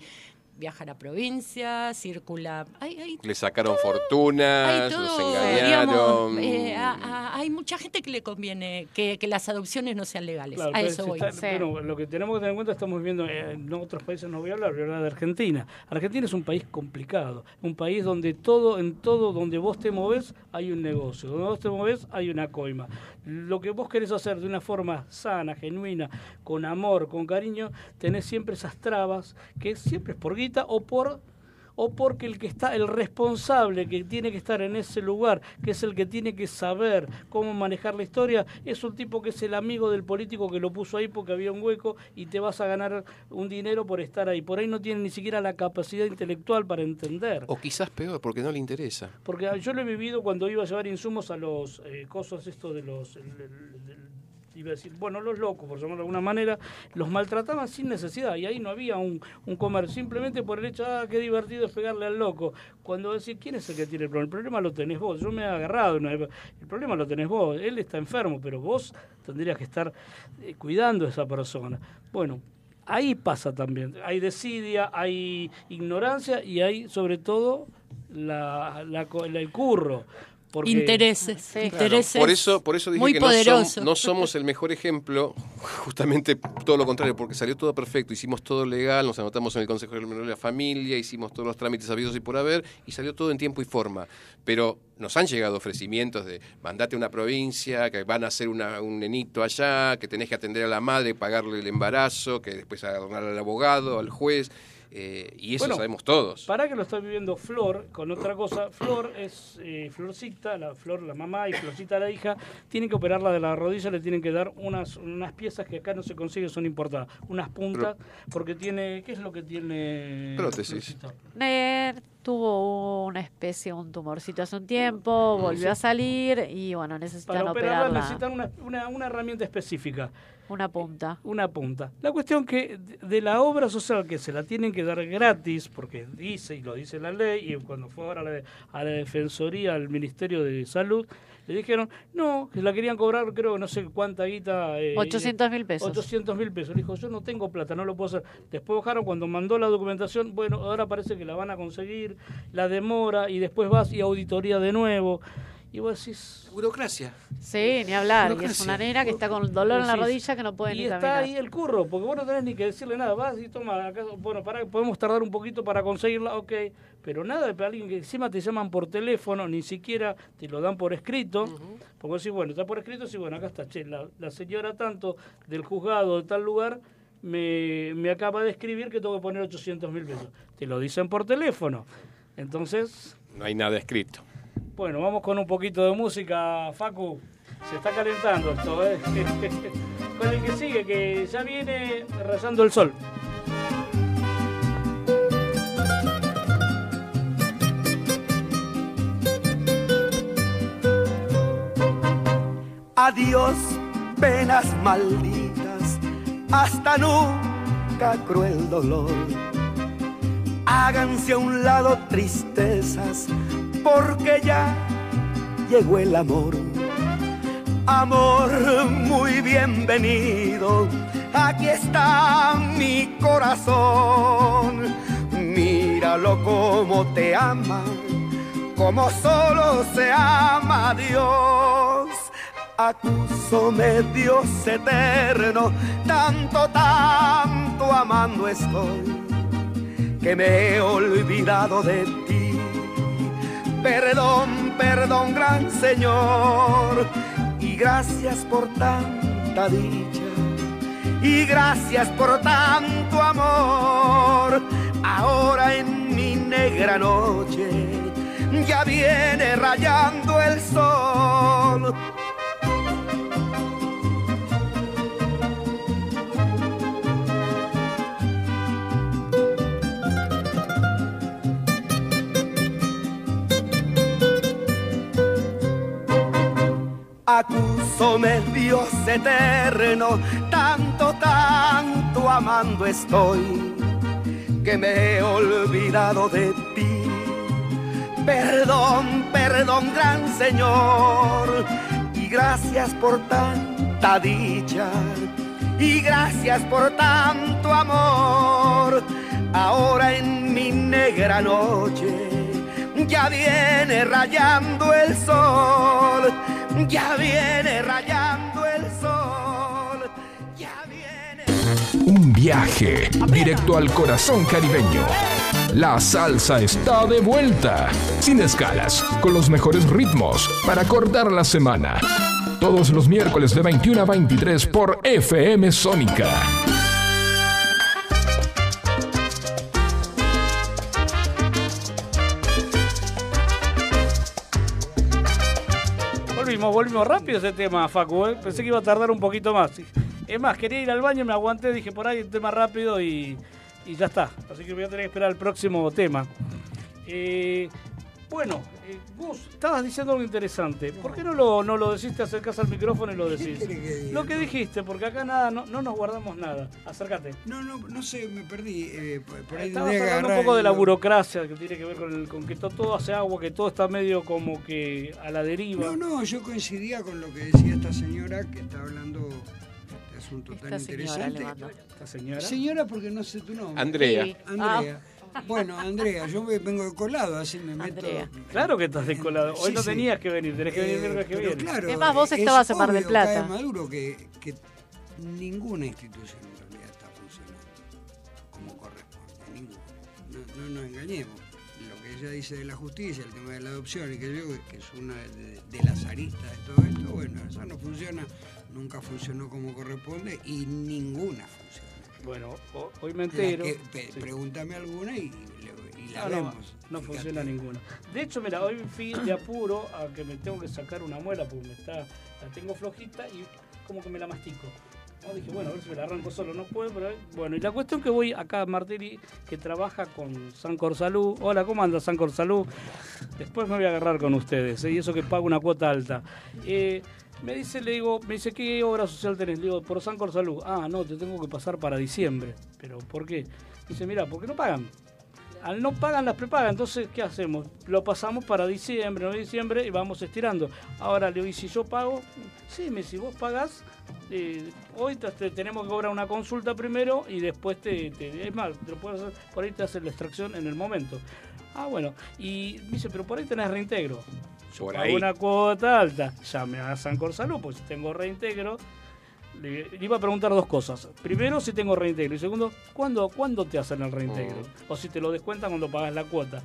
viaja a la provincia, circula, hay, hay, Le sacaron hay fortunas, todo, los digamos, engañaron. eh, a- a- hay mucha gente que le conviene que, que las adopciones no sean legales, Claro, a pero eso si voy. está- Sí. bueno, lo que tenemos que tener en cuenta, estamos viviendo eh, en otros países, no voy a hablar, voy a hablar de Argentina. Argentina es un país complicado, un país donde todo, en todo donde vos te moves hay un negocio, donde vos te moves hay una coima. Lo que vos querés hacer de una forma sana, genuina, con amor, con cariño, tenés siempre esas trabas, que siempre es por guita o por o porque el que está, el responsable que tiene que estar en ese lugar, que es el que tiene que saber cómo manejar la historia, es un tipo que es el amigo del político que lo puso ahí porque había un hueco y te vas a ganar un dinero por estar ahí. Por ahí no tiene ni siquiera la capacidad intelectual para entender. O quizás peor, porque no le interesa. Porque yo lo he vivido cuando iba a llevar insumos a los eh, cosos estos de los... iba a decir, bueno, los locos, por llamarlo de alguna manera, los maltrataban sin necesidad y ahí no había un, un comer, simplemente por el hecho, ah, qué divertido es pegarle al loco. Cuando decir, ¿quién es el que tiene el problema? El problema lo tenés vos, yo me he agarrado, el problema lo tenés vos, él está enfermo, pero vos tendrías que estar eh, cuidando a esa persona. Bueno, ahí pasa también, hay desidia, hay ignorancia y hay sobre todo la, la- el curro. Porque, Intereses, Sí. Claro, intereses. por eso, por eso dije muy que no, som- poderoso. no somos el mejor ejemplo, justamente todo lo contrario, porque salió todo perfecto, hicimos todo legal, nos anotamos en el Consejo del Menor de la Familia, hicimos todos los trámites habidos y por haber, y salió todo en tiempo y forma. Pero nos han llegado ofrecimientos de mandate a una provincia, que van a hacer una- un nenito allá, que tenés que atender a la madre, pagarle el embarazo, que después adornar al abogado, al juez, eh, y eso Bueno, sabemos todos. Para que lo está viviendo Flor con otra cosa. Flor es eh, Florcita, la Flor, la mamá y Florcita, la hija. Tienen que operarla de la rodilla, le tienen que dar unas, unas piezas que acá no se consiguen, son importadas. Unas puntas, porque tiene. ¿Qué es lo que tiene? Prótesis. Ner tuvo una especie, un tumorcito hace un tiempo, volvió a salir y bueno, necesitan Para operarla operarla. necesitan una, una, una herramienta específica. Una punta. una punta. La cuestión que de- la obra social que se la tienen que dar gratis, porque dice y lo dice la ley, y cuando fue ahora a la, a la Defensoría, al Ministerio de Salud, le dijeron, no, que la querían cobrar, creo, no sé cuánta guita. eh, 800 mil pesos. 800 mil pesos. Le dijo, yo no tengo plata, no lo puedo hacer. Después bajaron cuando mandó la documentación, bueno, ahora parece que la van a conseguir, la demora, y después vas y auditoría de nuevo. Y vos decís, Burocracia. Sí, ni hablar. Y es una nena que está con dolor en la rodilla que no puede y ni está caminar. ahí el curro, porque vos no tenés ni que decirle nada. Vas y toma, acá, bueno, para, podemos tardar un poquito para conseguirla, ok. Pero nada de alguien que encima te llaman por teléfono, ni siquiera te lo dan por escrito. Porque vos decís, bueno, está por escrito, sí, bueno, acá está, che, la, la señora tanto del juzgado de tal lugar me, me acaba de escribir que tengo que poner 800 mil pesos. Te lo dicen por teléfono. Entonces, No hay nada escrito. Bueno, vamos con un poquito de música, Facu. Se está calentando esto, ¿eh? con el que sigue, que ya viene rayando el sol. Adiós, penas malditas, hasta nunca cruel dolor. Háganse a un lado tristezas, porque ya llegó el amor. Amor muy bienvenido, aquí está mi corazón. Míralo como te ama, como solo se ama Dios. Acúsome Dios eterno, tanto, tanto amando estoy, que me he olvidado de ti. Perdón, perdón, gran Señor, y gracias por tanta dicha, y gracias por tanto amor. Ahora en mi negra noche ya viene rayando el sol. Acúsome Dios eterno, tanto, tanto amando estoy, que me he olvidado de ti. Perdón, perdón, gran Señor, y gracias por tanta dicha, y gracias por tanto amor. Ahora en mi negra noche ya viene rayando el sol, ya viene rayando el sol, ya viene. Un viaje directo al corazón caribeño. La salsa está de vuelta, sin escalas, con los mejores ritmos para cortar la semana. Todos los miércoles de 21 a 23 por FM Sónica. Volvimos, rápido ese tema, Facu. ¿eh? Pensé que iba a tardar un poquito más. Es más, quería ir al baño, me aguanté, dije por ahí un tema rápido y, y ya está. Así que voy a tener que esperar el próximo tema. Eh, bueno, eh, Gus, estabas diciendo algo interesante. ¿Por qué no lo, no lo decís, te acercás al micrófono y lo decís? que? Lo que dijiste, porque acá nada, no, no nos guardamos nada. Acércate. No, no, no sé, me perdí. eh, por, ahí Estabas hablando un poco de la burocracia que tiene que ver con, el- con que to- todo hace agua, que todo está medio como que a la deriva. No, no, yo coincidía con lo que decía esta señora que está hablando de asunto Esta tan señora interesante. Esta señora. Señora, porque no sé tu nombre. Andrea. Sí. Andrea. Bueno, Andrea, yo me vengo de colado, así me meto. Andrea. Claro que estás descolado. Hoy Sí, no sí. tenías que venir, tenés que venir el Eh, que pero viene. claro, Es más, vos es estabas en Mar del Plata. cae Maduro que, que ninguna institución en realidad está funcionando como corresponde, ninguna. No, no nos engañemos. Lo que ella dice de la justicia, el tema de la adopción y que yo, que es una de, de las aristas de todo esto, bueno, eso no funciona, nunca funcionó como corresponde y ninguna funciona. Bueno, ho- hoy me entero. que- pe- Sí. Pregúntame alguna y, la Ah, no, vemos. no Fíjate. funciona ninguna. De hecho, mira, hoy fui de apuro a que me tengo que sacar una muela porque me está, la tengo flojita y como que me la mastico. No, dije, bueno, a ver si me la arranco solo, no puedo, pero bueno, y la cuestión que voy acá a Martelli, que trabaja con Sancor Salud. Hola, ¿cómo anda Sancor Salud? Después me voy a agarrar con ustedes, ¿eh? y eso que pago una cuota alta. Eh, me dice, le digo, me dice, ¿qué obra social tenés? Le digo, por Sancor Salud. Ah, no, te tengo que pasar para diciembre. ¿Pero por qué? Dice, mira, ¿por qué no pagan? Al no pagan las prepagas, entonces, ¿qué hacemos? Lo pasamos para diciembre, no diciembre, y vamos estirando. Ahora le digo, ¿y si yo pago? Sí, me si vos pagás, eh, hoy te, te tenemos que cobrar una consulta primero y después te, te- es más, te lo puedes hacer, por ahí te hace la extracción en el momento. Ah, bueno, y dice, pero por ahí tenés reintegro. Por ahí. una cuota alta, llame a Sancor Salud, pues si tengo reintegro. Le, iba a preguntar dos cosas. Primero, si tengo reintegro. Y segundo, ¿cuándo, ¿cuándo te hacen el reintegro? O si te lo descuentan cuando pagas la cuota.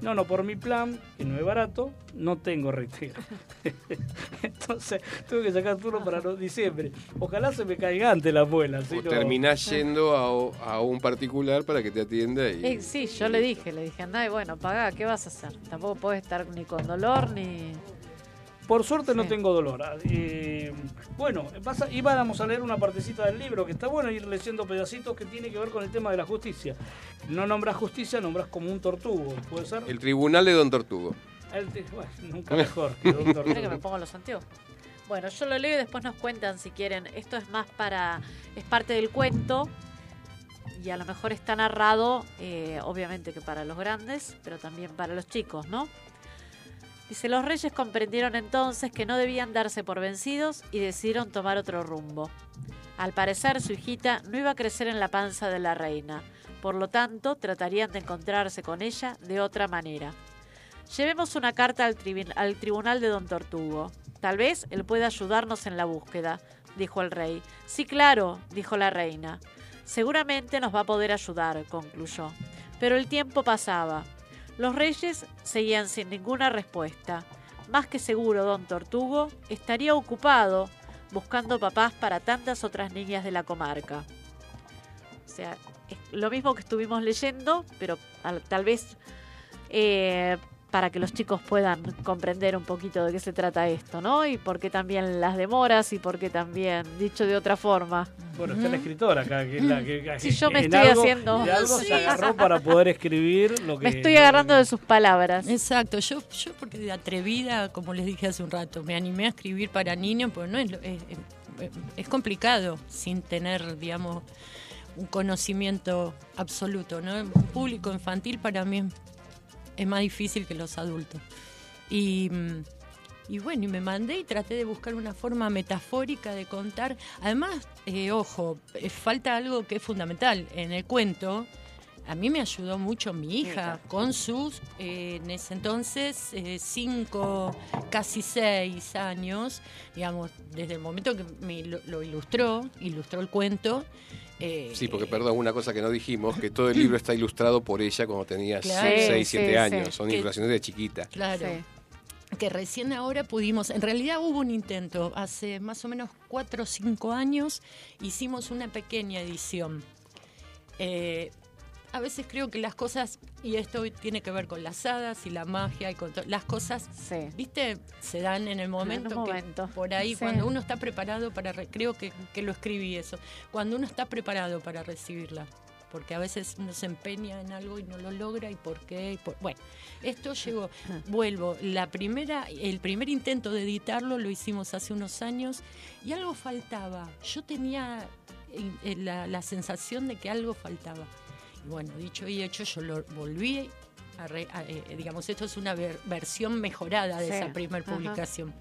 No, no, por mi plan, que no es barato, no tengo reintegro. Entonces, tuve que sacar turno para no- diciembre. Ojalá se me caiga antes la muela. si O no- terminás yendo a, a un particular para que te atienda y... Eh, sí, yo le dije, le dije, andá y bueno, pagá, ¿qué vas a hacer? Tampoco puedes estar ni con dolor ni... Por suerte no tengo dolor. Eh, bueno, pasa, íbamos a leer una partecita del libro, que está bueno ir leyendo pedacitos que tiene que ver con el tema de la justicia. No nombras justicia, nombras como un tortugo, ¿puede ser? El tribunal de Don Tortugo. El bueno, nunca mejor que un ¿Querés que me tortugo. ponga los anteojos? Bueno, yo lo leo y después nos cuentan si quieren. Esto es más para. es parte del cuento. Y a lo mejor está narrado, eh, obviamente que para los grandes, pero también para los chicos, ¿no? Dice, los reyes comprendieron entonces que no debían darse por vencidos y decidieron tomar otro rumbo. Al parecer, su hijita no iba a crecer en la panza de la reina, por lo tanto, tratarían de encontrarse con ella de otra manera. Llevemos una carta al, al tribunal de don Tortugo. Tal vez él pueda ayudarnos en la búsqueda, dijo el rey. Sí, claro, dijo la reina. Seguramente nos va a poder ayudar, concluyó. Pero el tiempo pasaba. Los reyes seguían sin ninguna respuesta. Más que seguro, don Tortugo estaría ocupado buscando papás para tantas otras niñas de la comarca. O sea, es lo mismo que estuvimos leyendo, pero al- tal vez eh, para que los chicos puedan comprender un poquito de qué se trata esto, ¿no? Y por qué también las demoras y por qué también, dicho de otra forma. Bueno, está la escritora acá. Que, es la que, Sí, yo me estoy algo- haciendo- De algo Sí. se agarró para poder escribir lo que. Me estoy agarrando de sus palabras. Exacto, yo, yo porque de atrevida, como les dije hace un rato, me animé a escribir para niños, pues no es, lo- es, es- es complicado sin tener, digamos, un conocimiento absoluto, ¿no? Un público infantil para mí es, es más difícil que los adultos. Y, mm, y bueno, y me mandé y traté de buscar una forma metafórica de contar. Además, eh, ojo, eh, falta algo que es fundamental. En el cuento, a mí me ayudó mucho mi hija con sus, eh, en ese entonces, eh, cinco, casi seis años, digamos, desde el momento que me lo, lo ilustró, ilustró el cuento. Eh, Sí, porque perdón, una cosa que no dijimos, que todo el libro está ilustrado por ella cuando tenía Claro. 6, Sí, 7 sí, años. sí. Son Que- ilustraciones de chiquita. Claro. Sí. que recién ahora pudimos, en realidad hubo un intento, hace más o menos cuatro o cinco años hicimos una pequeña edición. Eh, a veces creo que las cosas, y esto tiene que ver con las hadas y la magia y con las cosas, Sí. viste, se dan en el momento, que momento. por ahí, Sí. cuando uno está preparado para, re- creo que, que lo escribí eso, cuando uno está preparado para recibirla. Porque a veces uno se empeña en algo y no lo logra y por qué. y por- Bueno, esto llegó. Vuelvo. La primera, el primer intento de editarlo lo hicimos hace unos años y algo faltaba. Yo tenía la, la sensación de que algo faltaba. Bueno, dicho y hecho, yo lo volví a, re- a, eh, digamos, esto es una ver- versión mejorada de Sí. esa primera Ajá. publicación.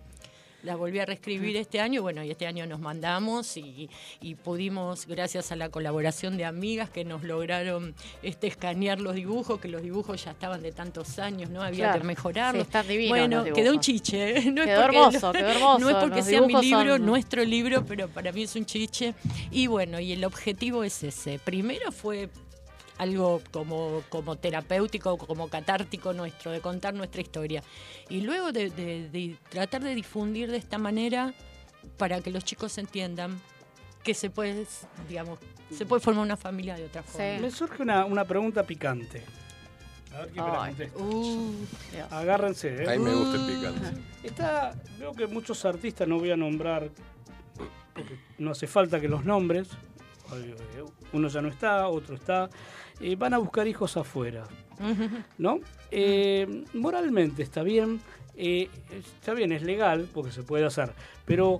La volví a reescribir este año, bueno, y este año nos mandamos y, y pudimos, gracias a la colaboración de amigas que nos lograron este escanear los dibujos, que los dibujos ya estaban de tantos años, ¿no? Había Claro. que mejorarlos. Sí, están divinos Bueno, quedó un chiche. ¿eh? No es Quedó porque- hermoso, quedó hermoso. No es porque Los sea mi libro, son- nuestro libro, pero para mí es un chiche. Y bueno, y el objetivo es ese. Primero fue algo como, como terapéutico, como catártico nuestro, de contar nuestra historia. Y luego de, de- de tratar de difundir de esta manera para que los chicos entiendan que se puede, digamos, se puede formar una familia de otra forma. Me surge una, una pregunta picante. A ver quién me la Ay. contesta. Uh, Agárrense, ¿eh? A mí me gusta el picante. Está, veo que muchos artistas, no voy a nombrar, porque no hace falta que los nombres, eh, uno ya no está, otro está, eh, van a buscar hijos afuera, ¿no? Eh, moralmente está bien, eh, está bien, es legal, porque se puede hacer, pero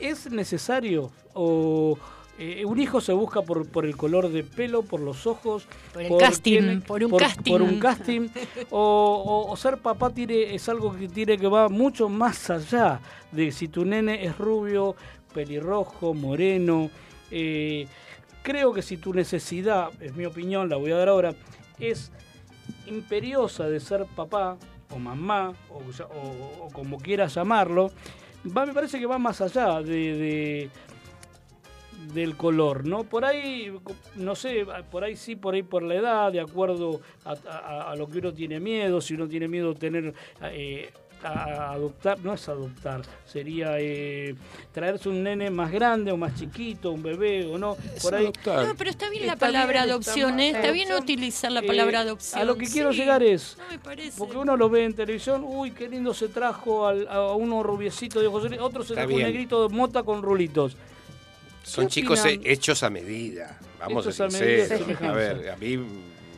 ¿es necesario o... eh, un hijo se busca por, por el color de pelo, por los ojos, Por el casting, por un casting. por un casting, o, o- o ser papá tiene, es algo que tiene que va mucho más allá de si tu nene es rubio, pelirrojo, moreno. eh, creo que si tu necesidad, es mi opinión, la voy a dar ahora, es imperiosa de ser papá o mamá, o, como quieras llamarlo, me parece que va más allá de- de del color, ¿no? Por ahí, no sé, por ahí sí, por ahí por la edad, de acuerdo a, lo que uno tiene miedo, si uno tiene miedo tener, eh, a adoptar, no es adoptar, sería eh, traerse un nene más grande o más chiquito, un bebé o no, por ahí. no, pero está bien la palabra bien, adopción, está ¿eh? Está bien Adopción, utilizar la eh, palabra adopción. A lo que quiero sí. llegar es, No me parece. porque uno lo ve en televisión, uy, qué lindo se trajo al- a uno rubiecito de ojos, azules, otro se Está trajo un bien. negrito de mota con rulitos. Son ¿Qué chicos opinan? hechos a medida. Vamos Hechos a a ser medida, sí. A ver, a mí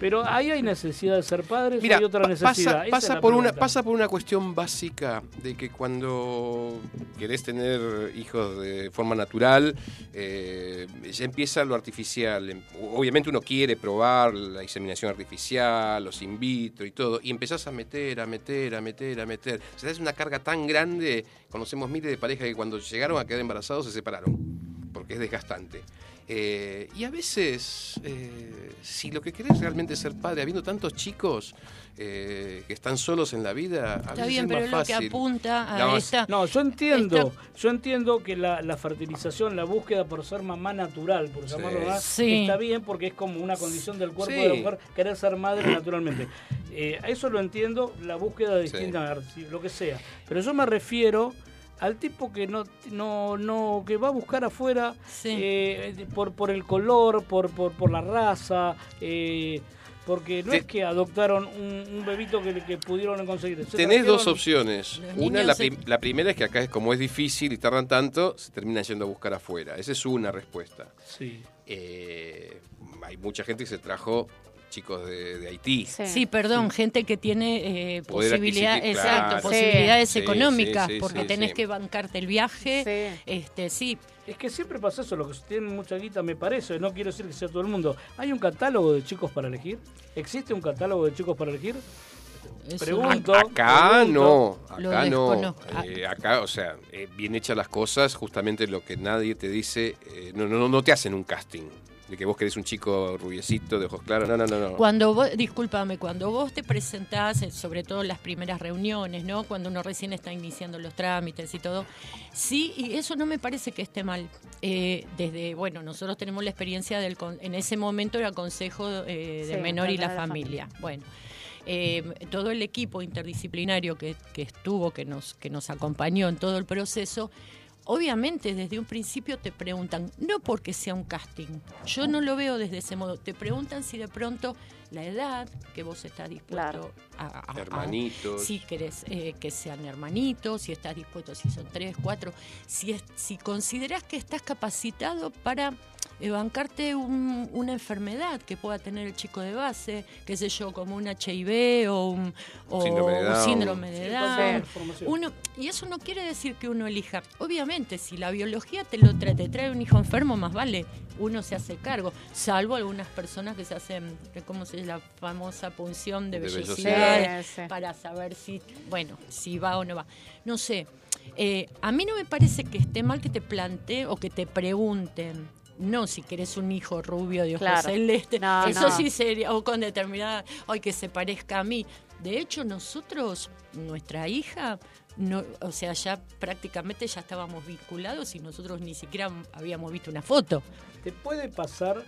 Pero ahí hay necesidad de ser padres Mira, o hay otra necesidad. pasa, pasa es por una, pasa por una cuestión básica de que cuando querés tener hijos de forma natural, eh, ya empieza lo artificial. Em- Obviamente uno quiere probar la inseminación artificial, los in vitro y todo, y empezás a meter, a meter, a meter, a meter. Se te hace una carga tan grande, conocemos miles de parejas que cuando llegaron a quedar embarazados se separaron, porque es desgastante. Eh, y a veces, eh, si lo que querés realmente es ser padre, habiendo tantos chicos eh, que están solos en la vida, a Está veces bien, es pero más es lo que fácil. apunta a No, esta. No, yo entiendo, Esta- yo entiendo que la, la fertilización, la búsqueda por ser mamá natural, por Sí. llamarlo más, Sí. está bien porque es como una condición del cuerpo Sí. de la mujer querer ser madre naturalmente. Eh, a eso lo entiendo, la búsqueda de Sí. distintas, lo que sea. Pero yo me refiero al tipo que no, no, no, que va a buscar afuera Sí. eh, por, por el color, por, por, por la raza, eh, porque no es que adoptaron un, un bebito que, que pudieron conseguir. Se Tenés dos opciones. Una, la, se- prim- la primera es que acá es como es difícil y tardan tanto, se terminan yendo a buscar afuera. Esa es una respuesta. Sí. Eh, hay mucha gente que se trajo chicos de, de Haití. Sí. Sí, perdón, gente que tiene eh, Poder posibilidad, adquisitivo, exacto, claro. posibilidades Sí, económicas, sí, sí, porque sí, tenés sí. que bancarte el viaje. Sí. Este, sí, Es que siempre pasa eso, los que tienen mucha guita me parece, no quiero decir que sea todo el mundo. ¿Hay un catálogo de chicos para elegir? ¿Existe un catálogo de chicos para elegir? eso Pregunto. Acá pregunto. no, acá no. Eh, acá, o sea, eh, bien hechas las cosas, justamente lo que nadie te dice, eh, no, no, no te hacen un casting. De que vos querés un chico rubiecito, de ojos claros, no, no, no. no. Cuando vos, discúlpame, cuando vos te presentás, eh, sobre todo en las primeras reuniones, ¿no? Cuando uno recién está iniciando los trámites y todo, sí, y eso no me parece que esté mal. Eh, desde, bueno, nosotros tenemos la experiencia del, con- en ese momento era Consejo eh, de Sí, Menor y la Familia. Bueno, eh, todo el equipo interdisciplinario que, que estuvo, que nos, que nos acompañó en todo el proceso, Obviamente desde un principio te preguntan, no porque sea un casting, yo no lo veo desde ese modo, te preguntan si de pronto la edad que vos estás dispuesto Claro. a, a- a- Hermanitos. si querés eh, que sean hermanitos, si estás dispuesto, si son tres, cuatro, si, es, si considerás que estás capacitado para bancarte un- una enfermedad que pueda tener el chico de base, qué sé yo, como un HIV o un, o Síndrome de un Down. síndrome de. Uno, y eso no quiere decir que uno elija. Obviamente, si la biología te lo trae, te trae un hijo enfermo, más vale, uno se hace cargo. Salvo algunas personas que se hacen, ¿cómo se llama? La famosa punción de De vellosidad vellosidad. Sí, sí. para saber si, bueno, si va o no va. No sé. Eh, a mí no me parece que esté mal que te plantee o que te pregunten. No, si querés un hijo rubio de ojos Claro. celestes. No, Eso no. sí sería, o con determinada, ay, que se parezca a mí. De hecho, nosotros, nuestra hija, no, o sea, ya prácticamente ya estábamos vinculados y nosotros ni siquiera habíamos visto una foto. ¿Te puede pasar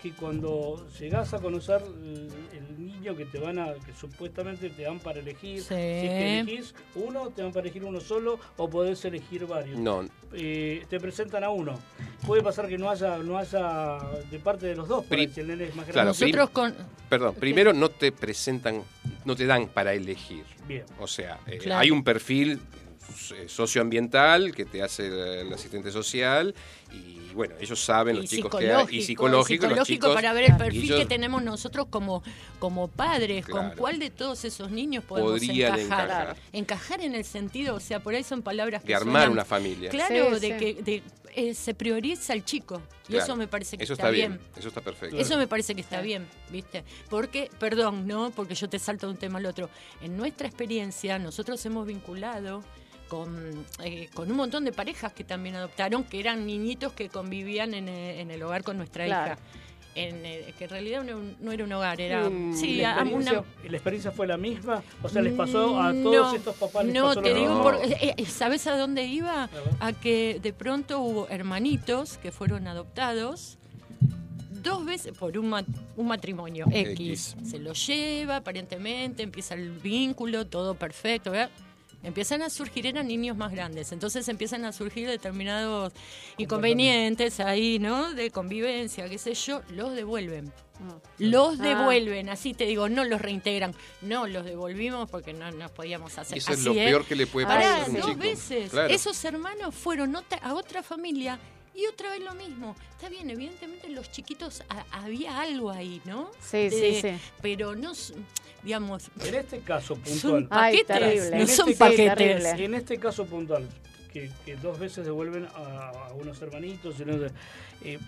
que cuando llegás a conocer el, el niño que te van a, que supuestamente te dan para elegir, Sí. si es que elegís uno, te dan para elegir uno solo o podés elegir varios? No, Eh, te presentan a uno. Puede pasar que no haya, no haya de parte de los dos, ahí, si el nene es más grande. Claro, nosotros con... perdón, primero no te presentan, no te dan para elegir. Bien. O sea, eh, Claro. hay un perfil eh, socioambiental que te hace el asistente social y bueno, ellos saben los y chicos que hay, y psicológico, los chicos para ver el perfil ellos que tenemos nosotros como, como padres, con cuál de todos esos niños podemos encajar. encajar. Encajar en el sentido, o sea, por ahí son palabras que de armar suenan- una familia. Claro, Sí, de sí. que de, eh, se prioriza al chico. Y Claro. eso me parece que Eso está, bien. Eso está perfecto. Eso me parece que está Sí. bien, ¿viste? Porque, perdón, ¿no? Porque yo te salto de un tema al otro. En nuestra experiencia, nosotros hemos vinculado con, eh, con un montón de parejas que también adoptaron, que eran niñitos que convivían en, eh, en el hogar con nuestra Claro. hija. En, eh, que en realidad no, no era un hogar, era... Mm, sí, ¿La a- una, experiencia, ¿La experiencia fue la misma? O sea, ¿les pasó a todos No, estos papás? les No, pasó te digo, por- eh, eh, ¿sabes a dónde iba? A que de pronto hubo hermanitos que fueron adoptados dos veces por un, ma- un matrimonio X. X. Se lo lleva, aparentemente, empieza el vínculo, todo perfecto, ¿verdad? Empiezan a surgir, eran niños más grandes, entonces empiezan a surgir determinados inconvenientes ahí, ¿no? De convivencia, qué sé yo, los devuelven. Los Ah. devuelven, así te digo, no los reintegran, no los devolvimos porque no nos podíamos hacer. Eso es así lo es. peor que le puede Pará, pasar a un dos chico. veces. Claro. Esos hermanos fueron otra- a otra familia Y otra vez lo mismo. Está bien, evidentemente los chiquitos ha- había algo ahí, ¿no? Sí, sí, De- sí. Pero no, s- digamos, En este caso puntual. son Ay, paquetes, terrible. no En son este caso- paquetes. terrible. En este caso puntual, que, que dos veces devuelven a, a unos hermanitos, y no, eh,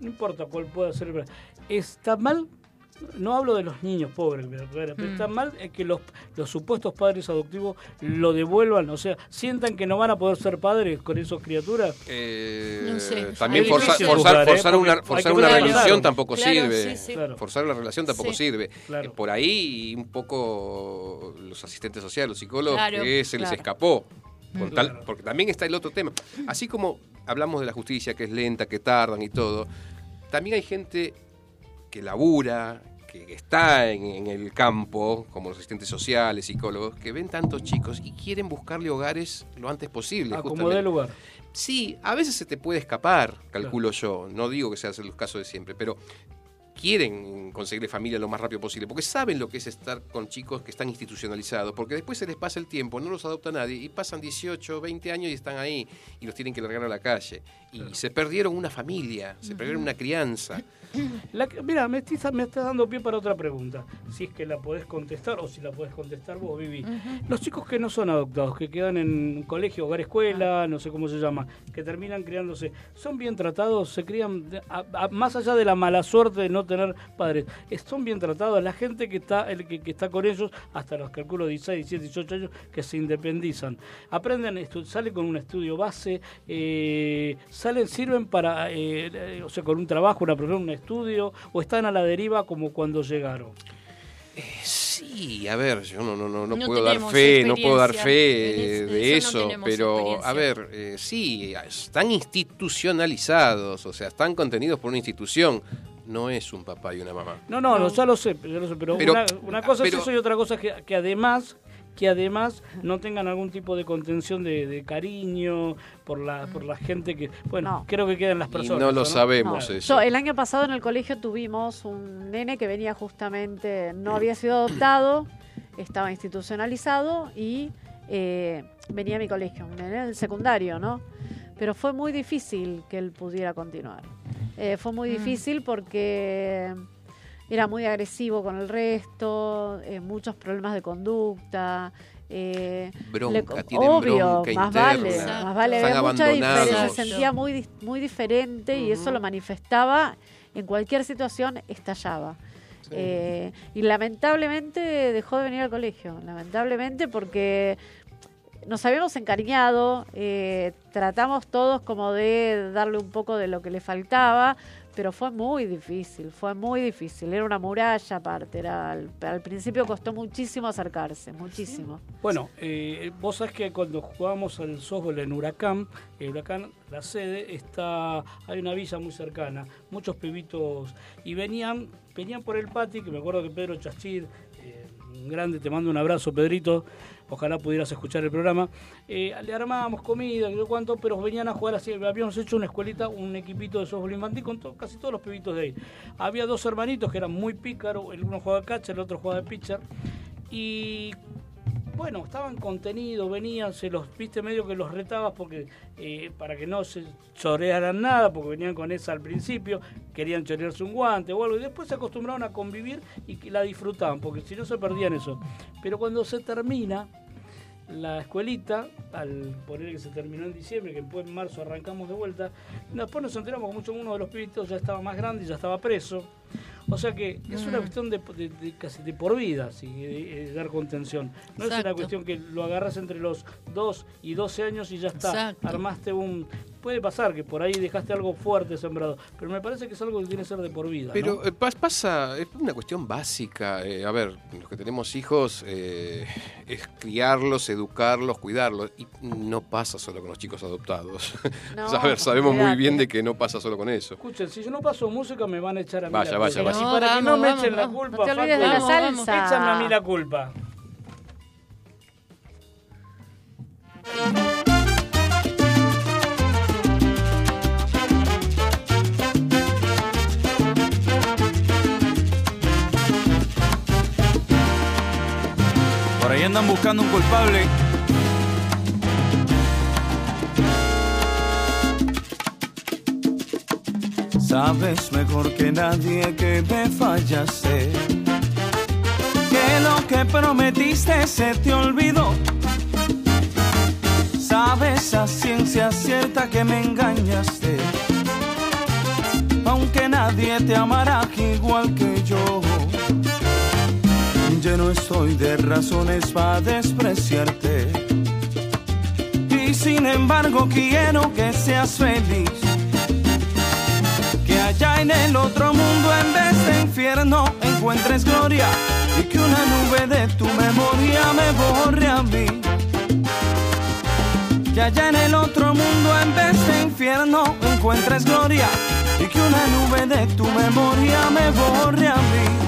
no importa cuál pueda ser, está mal. No hablo de los niños pobres, pero, pero Mm. está mal eh, que los, los supuestos padres adoptivos lo devuelvan, o sea, sientan que no van a poder ser padres con esas criaturas. Eh, No sé. También forzar, ¿eh? forzar una, forzar una relación tampoco Claro, sirve. sí, sí. Claro. Forzar una relación tampoco Sí. sirve. Claro. Eh, Por ahí un poco los asistentes sociales, los psicólogos, Claro, que se les escapó. Mm. tal- porque también está el otro tema. Así como hablamos de la justicia, que es lenta, que tardan y todo, también hay gente que labura, que está en, en el campo, como los asistentes sociales, psicólogos, que ven tantos chicos y quieren buscarle hogares lo antes posible. A como justamente. dé lugar. Sí, a veces se te puede escapar, calculo yo. No digo que sea el caso de siempre, pero quieren conseguirle familia lo más rápido posible, porque saben lo que es estar con chicos que están institucionalizados, porque después se les pasa el tiempo, no los adopta nadie, y pasan 18, 20 años y están ahí, y los tienen que largar a la calle. Y se perdieron una familia, se perdieron una crianza. La mira, me estás, me estás dando pie para otra pregunta. Si es que la podés contestar o si la podés contestar vos, Vivi. Los chicos que no son adoptados, que quedan en colegio, hogar, escuela, no sé cómo se llama, que terminan criándose, ¿son bien tratados? ¿Se crían, de- a- a- más allá de la mala suerte de no tener padres, ¿son bien tratados? La gente que está, el que, que está con ellos, hasta los calculo 16, 17, 18 años, que se independizan. Aprenden, salen con un estudio base, eh, salen, sirven para, eh, eh, o sea, con un trabajo, una profesión, un estudio, o están a la deriva como cuando llegaron. Sí, a ver, yo no, no, no, no No puedo dar fe, no puedo dar fe es- de eso no pero a ver, eh, sí, están institucionalizados, o sea, están contenidos por una institución, no es un papá y una mamá. No, no, No. ya lo sé, ya lo sé, pero, Pero- una, una cosa pero- es eso y otra cosa es que, que además que además no tengan algún tipo de contención de, de cariño por la por la gente que bueno No. creo que quedan las Y personas no lo ¿no? sabemos No. eso. Yo el año pasado en el colegio tuvimos un nene que venía justamente, no había sido adoptado, estaba institucionalizado y eh, venía a mi colegio, un nene del secundario, ¿no? Pero fue muy difícil que él pudiera continuar. Eh, fue muy Mm. difícil porque era muy agresivo con el resto, eh, muchos problemas de conducta. eh, Bronca, le tienen obvio, bronca más interna. vale, Exacto. más vale, había mucha diferencia, se sentía muy, muy diferente y eso lo manifestaba en cualquier situación, estallaba. Sí. Eh, y lamentablemente dejó de venir al colegio, lamentablemente porque nos habíamos encariñado, eh, tratamos todos como de darle un poco de lo que le faltaba, pero fue muy difícil, fue muy difícil, era una muralla aparte, era, al, principio costó muchísimo acercarse, muchísimo. Bueno, eh, vos sabés que cuando jugábamos al softball en Huracán, el Huracán, la sede, está hay una villa muy cercana, muchos pibitos, y venían venían por el patio, que me acuerdo que Pedro Chachir, eh, grande, te mando un abrazo, Pedrito, ojalá pudieras escuchar el programa, eh, le armábamos comida, no cuánto, pero venían a jugar así, habíamos hecho una escuelita, un equipito de softball infantil con casi todos los pibitos de ahí. Había dos hermanitos que eran muy pícaros, el uno jugaba catcher, el otro jugaba de pitcher, y bueno, estaban contenidos, venían, se los viste medio que los retabas porque eh, para que no se chorearan nada, porque venían con esa al principio, querían chorearse un guante o algo, y después se acostumbraron a convivir y que la disfrutaban, porque si no se perdían eso. Pero cuando se termina la escuelita, al poner que se terminó en diciembre, que después en marzo arrancamos de vuelta, después nos enteramos que mucho uno de los pibitos ya estaba más grande y ya estaba preso. O sea que es una Mm. cuestión de, de- de casi de por vida, sí, de- dar contención. No es una cuestión que lo agarras entre los 2 y 12 años y ya está. Exacto. Armaste un... Puede pasar que por ahí dejaste algo fuerte sembrado, pero me parece que es algo que tiene que ser de por vida. Pero ¿no? eh, pas- pasa, es una cuestión básica. eh, a ver, los que tenemos hijos, eh, es criarlos, educarlos, cuidarlos. Y no pasa solo con los chicos adoptados. No, a ver, sabemos muy bien de que no pasa solo con eso. Escuchen, si yo no paso música me van a echar a mí Vaya, la vaya, vaya. Y para que no vamos, me vamos, echen la vamos. culpa, No te olvides de Facu, la Vamos, vamos. salsa. échame a mí la culpa. Andan buscando un culpable. Sabes mejor que nadie que me fallaste. Que lo que prometiste se te olvidó. Sabes a ciencia cierta que me engañaste. Aunque nadie te amará igual que yo. Lleno estoy de razones para despreciarte. Y sin embargo quiero que seas feliz. Que allá en el otro mundo en vez de infierno encuentres gloria. Y que una nube de tu memoria me borre a mí. Que allá en el otro mundo en vez de infierno encuentres gloria. Y que una nube de tu memoria me borre a mí.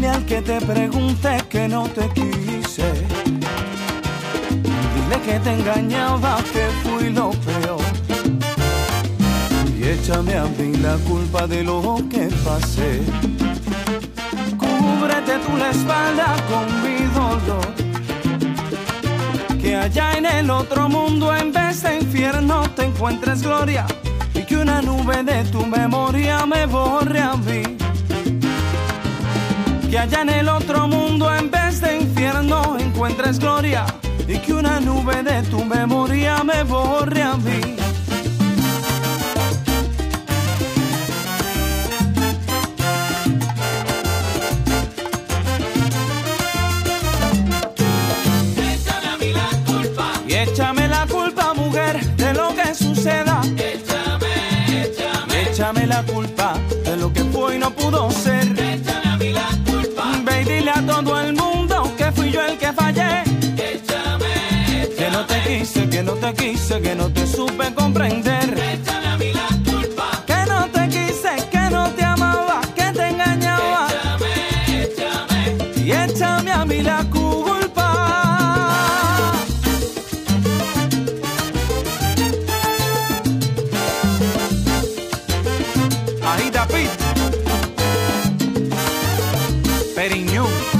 Dile al que te pregunte que no te quise. Dile que te engañaba, que fui lo peor. Y échame a mí la culpa de lo que pasé. Cúbrete tú la espalda con mi dolor. Que allá en el otro mundo en vez de infierno te encuentres gloria. Y que una nube de tu memoria me borre a mí que allá en el otro mundo en vez de infierno encuentres gloria y que una nube de tu memoria me borre a mí. Y échame la culpa, mujer, de lo que suceda. Échame, échame. Échame la culpa de lo que fue y no pudo ser. Todo el mundo que fui yo el que fallé. Échame, Que no te quise, que no te quise, que no te supe comprender. Échame a mí la culpa. Que no te quise, que no te amaba, que te engañaba. Échame, échame. Y échame a mí la culpa. Agita Pit. Periñón.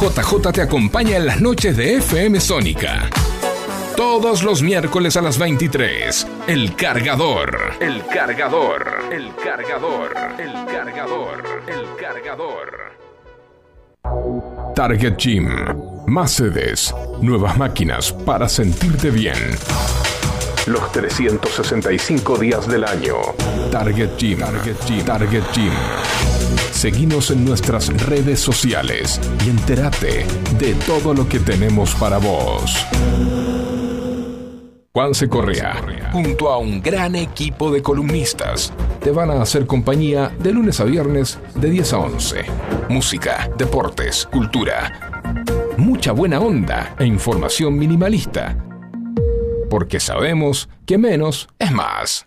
JJ te acompaña en las noches de FM Sónica. Todos los miércoles a las 23. El cargador. El cargador. El cargador. El cargador. El cargador. Target Gym. Más sedes. Nuevas máquinas para sentirte bien. Los 365 días del año. Target Gym. Target Gym. Target Gym. Seguinos en nuestras redes sociales y entérate de todo lo que tenemos para vos. Juanse Correa, junto a un gran equipo de columnistas, te van a hacer compañía de lunes a viernes de 10 a 11. Música, deportes, cultura, mucha buena onda e información minimalista. Porque sabemos que menos es más.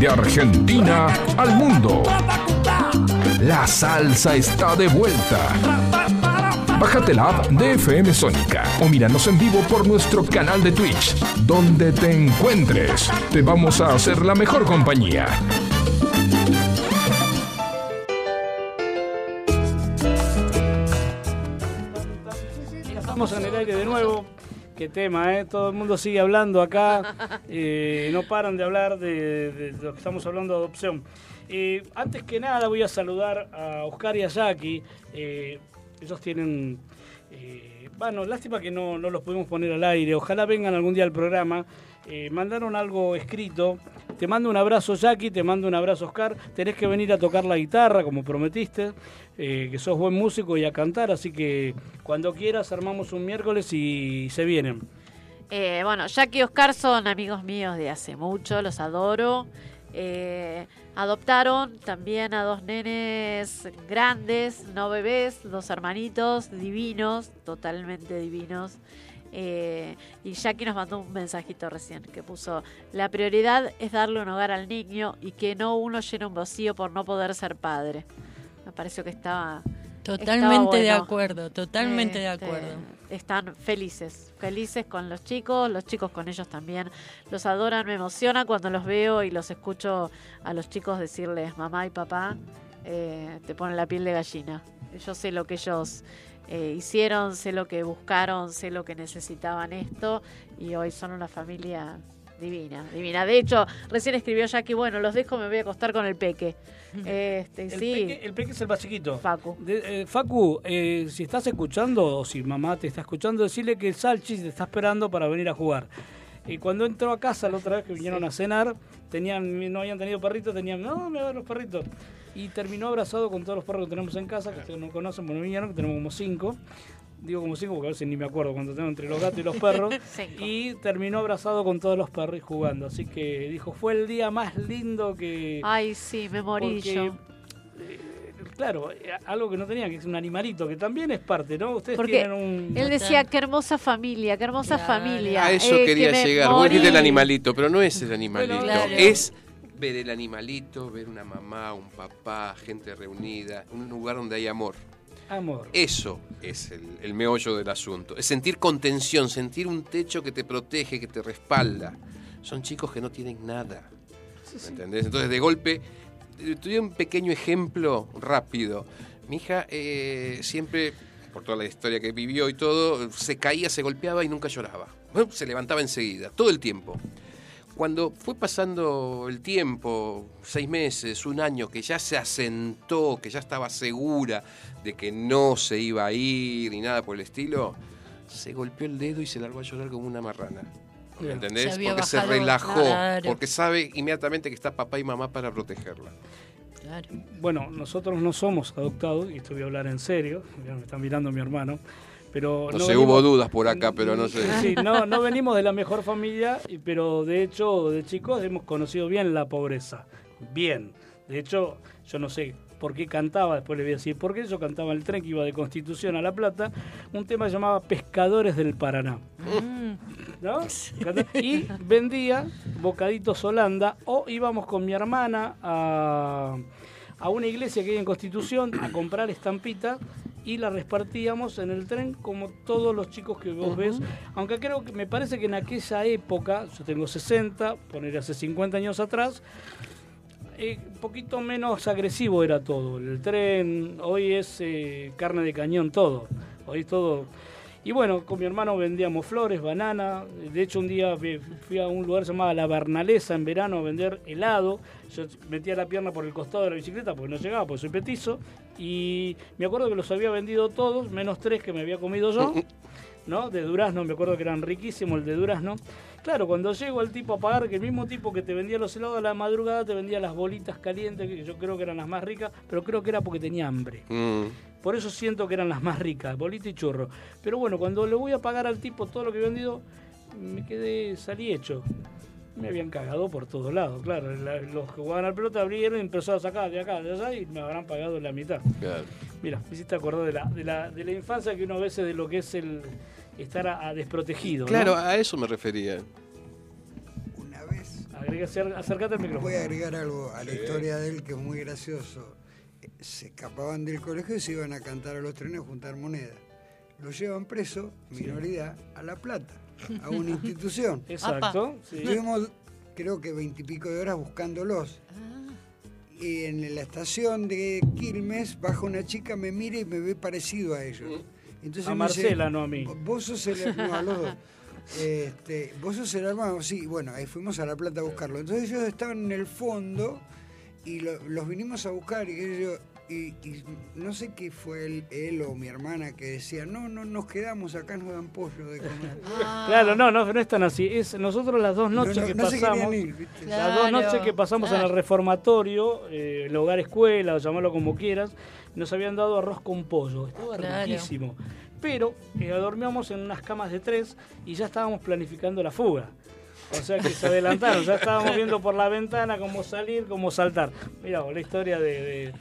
De Argentina al mundo. La salsa está de vuelta. Bájate la app de FM Sónica o míranos en vivo por nuestro canal de Twitch. Donde te encuentres, te vamos a hacer la mejor compañía. Estamos en el aire de nuevo. Qué tema, ¿eh? Todo el mundo sigue hablando acá. eh, no paran de hablar de, de lo que estamos hablando de adopción. Eh, antes que nada voy a saludar a Oscar y a Jackie. Eh, ellos tienen... bueno, lástima que no, no los pudimos poner al aire. Ojalá vengan algún día al programa. Mandaron algo escrito. Te mando un abrazo, Jackie. Te mando un abrazo, Oscar. Tenés que venir a tocar la guitarra, como prometiste. eh, que sos buen músico y a cantar. Así que cuando quieras, armamos un miércoles y se vienen. Eh, bueno, Jack y Oscar son amigos míos de hace mucho, los adoro. Eh, adoptaron también a dos nenes grandes, no bebés, dos hermanitos divinos, totalmente divinos. Eh, y Jackie nos mandó un mensajito recién que puso, la prioridad es darle un hogar al niño y que no uno llene un vacío por no poder ser padre. Me pareció que estaba... Totalmente de bueno. acuerdo, totalmente de Este, acuerdo. Están felices, felices con los chicos, los chicos con ellos también. Los adoran, me emociona cuando los veo y los escucho a los chicos decirles mamá y papá, eh, te ponen la piel de gallina. Yo sé lo que ellos eh, hicieron, sé lo que buscaron, sé lo que necesitaban esto y hoy son una familia divina, divina. De hecho, recién escribió Jackie, bueno, los dejo, me voy a acostar con el peque. Este, El, sí. peque, el peque es el más chiquito. Facu. De- eh, Facu, eh, si estás escuchando o si mamá te está escuchando, decirle que el Salchi te está esperando para venir a jugar. Y cuando entró a casa la otra vez que vinieron a cenar, tenían, no habían tenido perritos, tenían, no, me van los perritos. Y terminó abrazado con todos los perros que tenemos en casa, que ustedes no conocen, porque no vinieron, que tenemos como cinco. Digo como cinco porque a veces ni me acuerdo cuando tengo entre los gatos y los perros. Y terminó abrazado con todos los perros y jugando. Así que dijo, fue el día más lindo que... Ay, sí, me morí Porque, yo. eh, claro, eh, algo que no tenía, que es un animalito, que también es parte, ¿no? Ustedes Porque tienen un... Él decía, qué hermosa familia, qué hermosa familia. A eso Eh, que quería llegar. Vos morí. dijiste el animalito, pero no es el animalito. Claro. Es ver el animalito, ver una mamá, un papá, gente reunida, un lugar donde hay amor. Amor. Eso es el, el meollo del asunto. Es sentir contención, sentir un techo que te protege, que te respalda. Son chicos que no tienen nada. ¿Me entendés? Entonces, de golpe, eh, te doy un pequeño ejemplo rápido. Mi hija eh, siempre, por toda la historia que vivió y todo, se caía, se golpeaba y nunca lloraba. Bueno, Se levantaba enseguida, todo el tiempo. Cuando fue pasando el tiempo, seis meses, un año, que ya se asentó, que ya estaba segura de que no se iba a ir ni nada por el estilo, se golpeó el dedo y se largó a llorar como una marrana. ¿Me Bien. entendés? Se porque se relajó, claro. porque sabe inmediatamente que está papá y mamá para protegerla. Claro. Bueno, nosotros no somos adoptados, y esto voy a hablar en serio, me está mirando mi hermano, pero... No, sé, venimos- hubo dudas por acá, pero no sé. Sí, no, no venimos de la mejor familia, y- pero de hecho, de chicos hemos conocido bien la pobreza. Bien. De hecho, yo no sé por qué cantaba, después le voy a decir por qué. Yo cantaba en el tren que iba de Constitución a La Plata, un tema que se llamaba Pescadores del Paraná. ¿no? Y vendía bocaditos Holanda o íbamos con mi hermana a, a una iglesia que hay en Constitución a comprar estampita y la repartíamos en el tren como todos los chicos que vos ves. Aunque creo que me parece que en aquella época, yo tengo 60, poner hace 50 años atrás, eh, un poquito menos agresivo era todo. El tren, hoy es eh, carne de cañón todo. Hoy todo. Y bueno, con mi hermano vendíamos flores, banana. De hecho, un día fui a un lugar llamado La Bernalesa en verano a vender helado. Yo metía la pierna por el costado de la bicicleta porque no llegaba, porque soy petizo. Y me acuerdo que los había vendido todos, menos tres que me había comido yo. ¿no? De durazno, me acuerdo que eran riquísimos el de durazno. Claro, cuando llego el tipo a pagar, que el mismo tipo que te vendía los helados a la madrugada te vendía las bolitas calientes, que yo creo que eran las más ricas, pero creo que era porque tenía hambre. Mm. Por eso siento que eran las más ricas, bolita y churro. Pero bueno, cuando le voy a pagar al tipo todo lo que he vendido, me quedé, salí hecho. Me habían cagado por todos lados, claro. La- los que jugaban al pelota abrieron y empezaron a sacar de acá, de allá y me habrán pagado la mitad. Claro. Mira, me hiciste acordar de la, de la, de la infancia que uno a veces de lo que es el estar a, a desprotegido. ¿no? Claro, a eso me refería. Una vez Agrega- acércate al micrófono. voy a agregar algo a la historia de él que es muy gracioso. Se escapaban del colegio y se iban a cantar a los trenes a juntar monedas. Lo llevan preso, minoridad, a La Plata, a una institución. Exacto. sí. Estuvimos, creo que veintipico de horas buscándolos. Y en la estación de Quilmes baja una chica, me mira y me ve parecido a ellos. Entonces A me dice, Marcela, no a mí. Vos sos el no, a los dos. Este, vos sos el hermano, sí, bueno, ahí fuimos a La Plata a buscarlo. Entonces ellos estaban en el fondo y lo- los vinimos a buscar y ellos, y, y no sé qué fue él, él o mi hermana que decía, no, no, nos quedamos acá, nos dan pollo de comer. Claro, no, no, no es tan así. Es nosotros las dos noches No, no, que no pasamos, las dos noches que pasamos en el reformatorio, eh, el hogar escuela, o llamarlo como quieras, nos habían dado arroz con pollo. Estaba Claro. riquísimo. Pero eh, dormíamos en unas camas de tres y ya estábamos planificando la fuga. O sea que se adelantaron, ya estábamos viendo por la ventana cómo salir, cómo saltar. Mira, la historia de... de-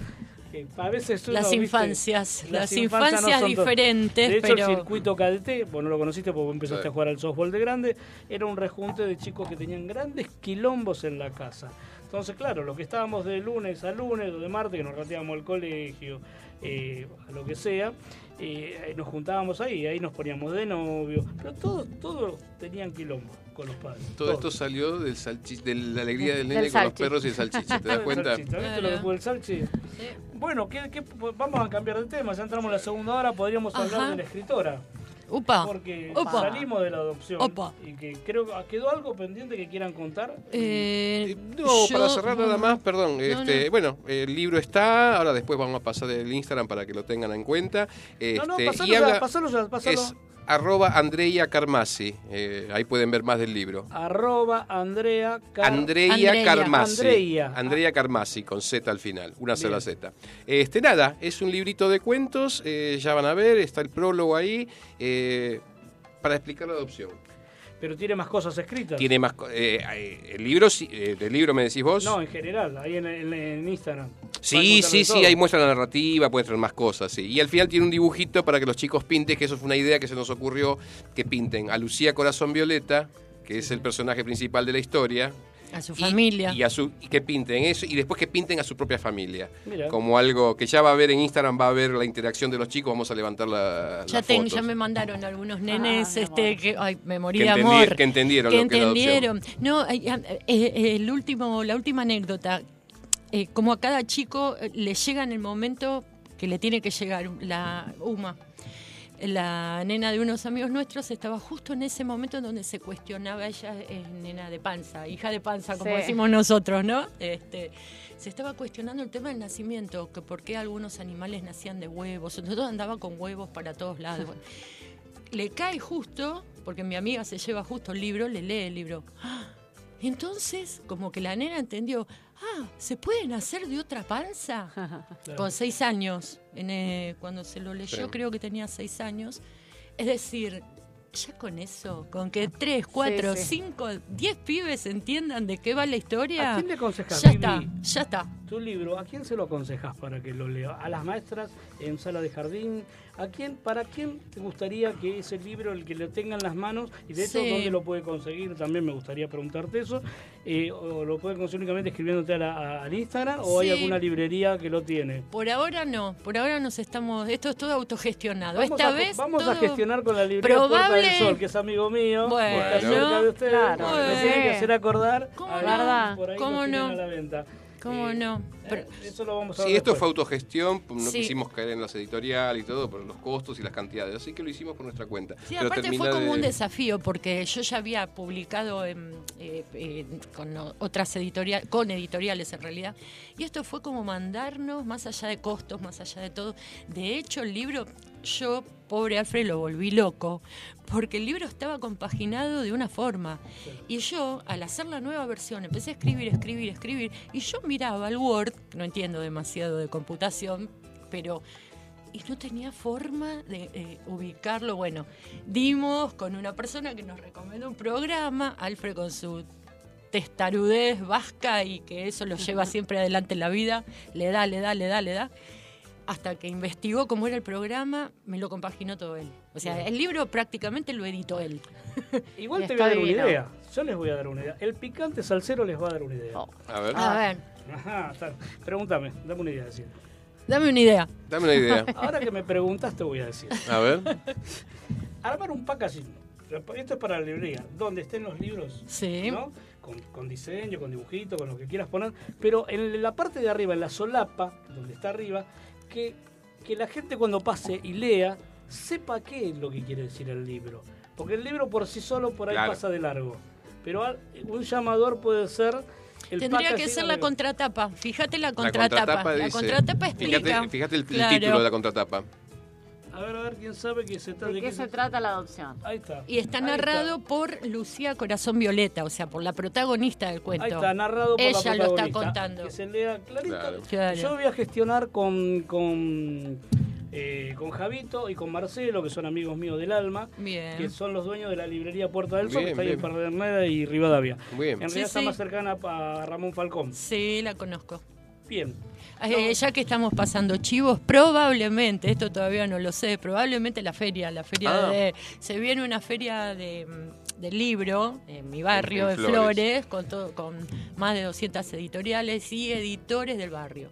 que a veces uno, Las ¿viste? infancias, las infancias diferentes, De hecho, pero- el circuito cadete, vos no lo conociste porque empezaste Sí. a jugar al softball de grande, era un rejunte de chicos que tenían grandes quilombos en la casa. Entonces, claro, lo que estábamos de lunes a lunes o de martes, que nos rateábamos al colegio, eh, a lo que sea, eh, nos juntábamos ahí, ahí nos poníamos de novio, pero todos, todos tenían quilombo con los padres. Todo esto salió del salchi- de la alegría del Del nene con los perros y el salchicha, ¿te das El cuenta? ¿viste lo que fue el salchi? Bueno, ¿qué- qué- vamos a cambiar de tema, ya entramos en la segunda hora, podríamos hablar de la escritora. Upa, Porque upa. salimos de la adopción Opa. y que creo que quedó algo pendiente que quieran contar. Eh, No, yo- para cerrar nada más, perdón. No, este, no. Bueno, el libro está, ahora después vamos a pasar el Instagram para que lo tengan en cuenta. no, no, Este, pasalo y ya, habla- pasalo ya, pasalo. Es arroba Andrea Carmasi, eh, ahí pueden ver más del libro. Arroba Andrea Car- Andrea, Andrea. Carmasi. Andrea. Andrea Carmasi, con Z al final, una sola Z. Este, nada, es un librito de cuentos, eh, ya van a ver, está el prólogo ahí, eh, para explicar la adopción. Pero tiene más cosas escritas. Tiene más... eh, eh, el libro, eh, del libro me decís vos. No, en general, ahí en, en- en Instagram. Sí, sí, sí, todo. ahí muestra la narrativa, puede traer más cosas, sí. Y al final tiene un dibujito para que los chicos pinten, que eso fue una idea que se nos ocurrió, que pinten a Lucía Corazón Violeta, que es el personaje principal de la historia. A su y- familia. Y, a su, y que pinten eso, y después que pinten a su propia familia. Como algo que ya va a ver en Instagram, va a ver la interacción de los chicos, vamos a levantar la, Ya, las ten- fotos. ya me mandaron algunos nenes mi este que ay me morí Que de amor. que entendieron que lo que entendieron. No ah, eh, el último la última anécdota. Eh, como a cada chico eh, le llega en el momento que le tiene que llegar la Uma la nena de unos amigos nuestros estaba justo en ese momento en donde se cuestionaba ella es nena de panza hija de panza como Sí. decimos nosotros no este se estaba cuestionando el tema del nacimiento que por qué algunos animales nacían de huevos nosotros andaba con huevos para todos lados le cae justo, porque mi amiga se lleva justo el libro, le lee el libro. ¡Ah! Entonces, como que la nena entendió, ah, ¿se pueden hacer de otra panza? Con seis años, en, eh, cuando se lo leyó creo que tenía seis años. Es decir, ya con eso, con que tres, cuatro, sí. cinco, diez pibes entiendan de qué va la historia, ¿A quién le aconsejas, ya está, ya está. Tu libro, ¿a quién se lo aconsejas para que lo lea? ¿A las maestras en sala de jardín? ¿A quién, ¿Para quién te gustaría que ese libro, el que lo tenga en las manos, y de hecho, Sí. dónde lo puede conseguir? También me gustaría preguntarte eso. Eh, ¿O lo puede conseguir únicamente escribiéndote a la- a- al Instagram? ¿O hay alguna librería que lo tiene? Por ahora no, por ahora nos estamos, esto es todo autogestionado. Vamos, Esta a, vez vamos a gestionar con la librería Puerta Probable- del Sol, que es amigo mío. Bueno. cerca de ustedes. Claro. Me tiene que Bueno. hacer acordar. ¿Cómo a no? por ahí ¿Cómo no? a la venta. ¿Cómo Eh, no? Pero- eh, eso lo vamos a Sí, ver esto después. fue autogestión, no Sí. quisimos caer en las editoriales y todo por los costos y las cantidades, así que lo hicimos por nuestra cuenta. Sí, Pero aparte fue como de- un desafío porque yo ya había publicado en, eh, eh, con otras editoriales, con editoriales en realidad, y esto fue como mandarnos más allá de costos, más allá de todo. De hecho, el libro, yo, pobre Alfred, lo volví loco, porque el libro estaba compaginado de una forma. Y yo, al hacer la nueva versión, empecé a escribir, escribir, escribir, y yo miraba el Word, no entiendo demasiado de computación, pero y no tenía forma de eh, ubicarlo. Bueno, dimos con una persona que nos recomendó un programa, Alfred con su testarudez vasca y que eso lo lleva siempre adelante en la vida, le da, le da, le da, le da. Hasta que investigó cómo era el programa, me lo compaginó todo él. O sea, el libro prácticamente lo editó él. Igual te voy a dar una idea. Yo les voy a dar una idea. El picante salsero les va a dar una idea. Oh. A ver, A ver, Ajá, está. Pregúntame, dame una idea. Dame una idea. dame una idea. Ahora que me preguntas, te voy a decir. A ver. Armar un packaging. Esto es para la librería, donde estén los libros. Sí. ¿no? Con, con diseño, con dibujito, con lo que quieras poner. Pero en la parte de arriba, en la solapa, donde está arriba, que, que la gente cuando pase y lea, sepa qué es lo que quiere decir el libro. Porque el libro por sí solo por ahí Claro. pasa de largo. Pero un llamador puede ser... El Tendría que ser la contratapa. Fíjate la La contratapa. La dice- contratapa explica. Fíjate, fíjate el, título de la contratapa. A ver, a ver, ¿quién sabe qué se trata? ¿De qué se trata la adopción? Ahí está. Y está Ahí narrado por Lucía Corazón Violeta, o sea, por la protagonista del cuento. Ahí está, narrado por Ella la lo está protagonista. contando. Que se lea clarito. Claro. Claro. Yo voy a gestionar con, con, eh, con Javito y con Marcelo, que son amigos míos del alma, que Bien. son los dueños de la librería Puerta del Sol, que Bien, está ahí en bien. Pedernera y Rivadavia. Muy bien. En Sí, realidad está sí. más cercana a Ramón Falcón. Sí, la conozco. Bien. Eh, ya que estamos pasando chivos, probablemente, esto todavía no lo sé, probablemente la feria, la feria Ah. de... Se viene una feria de, mm, del libro en mi barrio, En de Flores. Flores, con, todo, con más de 200 editoriales y editores del barrio.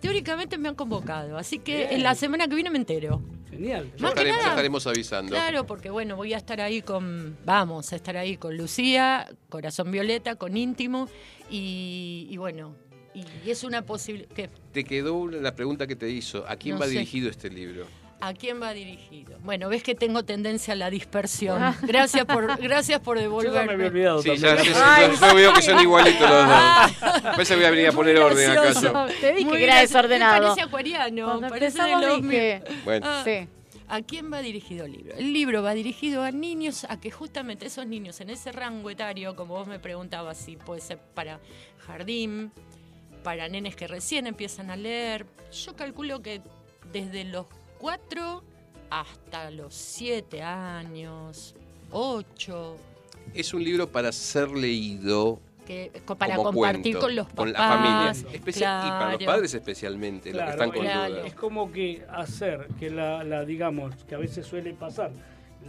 Teóricamente me han convocado, así que Bien. en la semana que viene me entero. Genial. Ya Más que estaremos, ya estaremos avisando. Claro, porque bueno, voy a estar ahí con, vamos a estar ahí con Lucía, Corazón Violeta, con Íntimo y, y bueno, y es una posibilidad... Te quedó una- la pregunta que te hizo. ¿A quién No va sé. dirigido este libro? ¿A quién va dirigido? Bueno, ves que tengo tendencia a la dispersión. Gracias por, gracias por Yo ya me había devolverme. olvidado Sí, ya, sí, sí, yo, yo veo que son igualitos los dos. A veces voy a venir a poner orden acaso. Te dije Muy que era desordenado. Parece acuariano. Cuando parece dije. Bueno, Ah, sí. ¿A quién va dirigido el libro? El libro va dirigido a niños, a que justamente esos niños en ese rango etario, como vos me preguntabas, si puede ser para jardín, para nenes que recién empiezan a leer. Yo calculo que desde los 4 hasta los 7 años, 8, es un libro para ser leído que, para como compartir cuento, con los papás. con la familia. Especial- Y para los claro. padres especialmente, los que están con claro. dudas. Es como que hacer que la, la, digamos, que a veces suele pasar,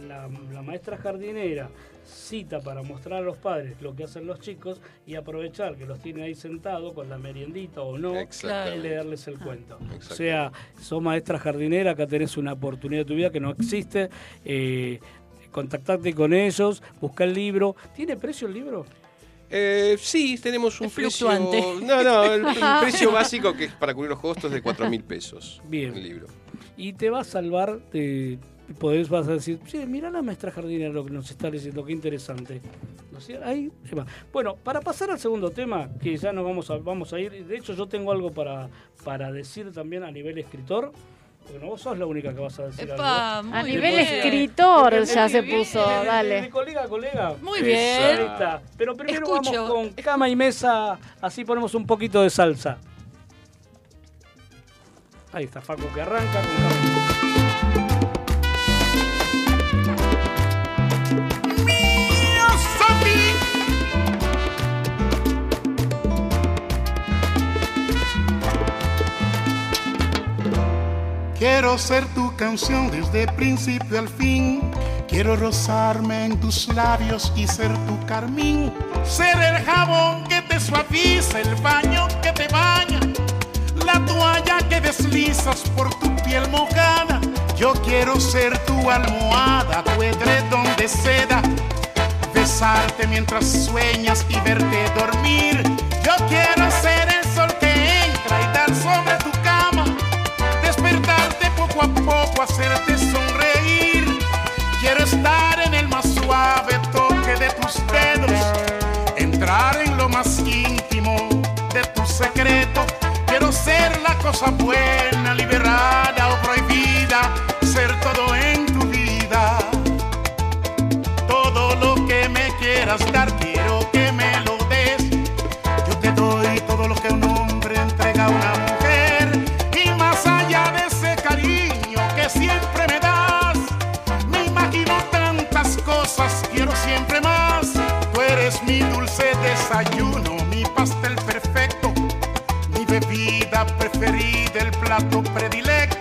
la, la maestra jardinera cita para mostrar a los padres lo que hacen los chicos y aprovechar que los tiene ahí sentados con la meriendita o no y leerles el cuento. O sea, sos maestra jardinera, acá tenés una oportunidad de tu vida que no existe. Eh, contactate con ellos, busca el libro. ¿Tiene precio el libro? Eh, sí, tenemos un Es precio. fluctuante. No, no, el, el precio básico que es para cubrir los costos de 4 mil pesos. Bien. El libro. y te va a salvar de podés vas a decir sí mira la maestra jardinera lo que nos está diciendo qué interesante ahí se va. bueno para pasar al segundo tema que ya nos vamos a vamos a ir de hecho yo tengo algo para para decir también a nivel escritor porque no vos sos la única que vas a decir Epa, algo A nivel bien. escritor ya se puso, dale. de colega colega Muy bien. Pero primero Escucho. vamos con cama y mesa así ponemos un poquito de salsa ahí está Facu que arranca con cama y mesa. Quiero ser tu canción desde principio al fin. Quiero rozarme en tus labios y ser tu carmín. Ser el jabón que te suaviza, el baño que te baña, la toalla que deslizas por tu piel mojada. Yo quiero ser tu almohada, tu edredón de seda. Besarte mientras sueñas y verte dormir. Yo quiero ser el poco a poco, hacerte sonreír. Quiero estar en el más suave toque de tus dedos, entrar en lo más íntimo de tu secreto. Quiero ser la cosa buena, liberada o prohibida, ser todo en tu vida. Todo lo que me quieras dar, desayuno, mi pastel perfecto, mi bebida preferida, el plato predilecto.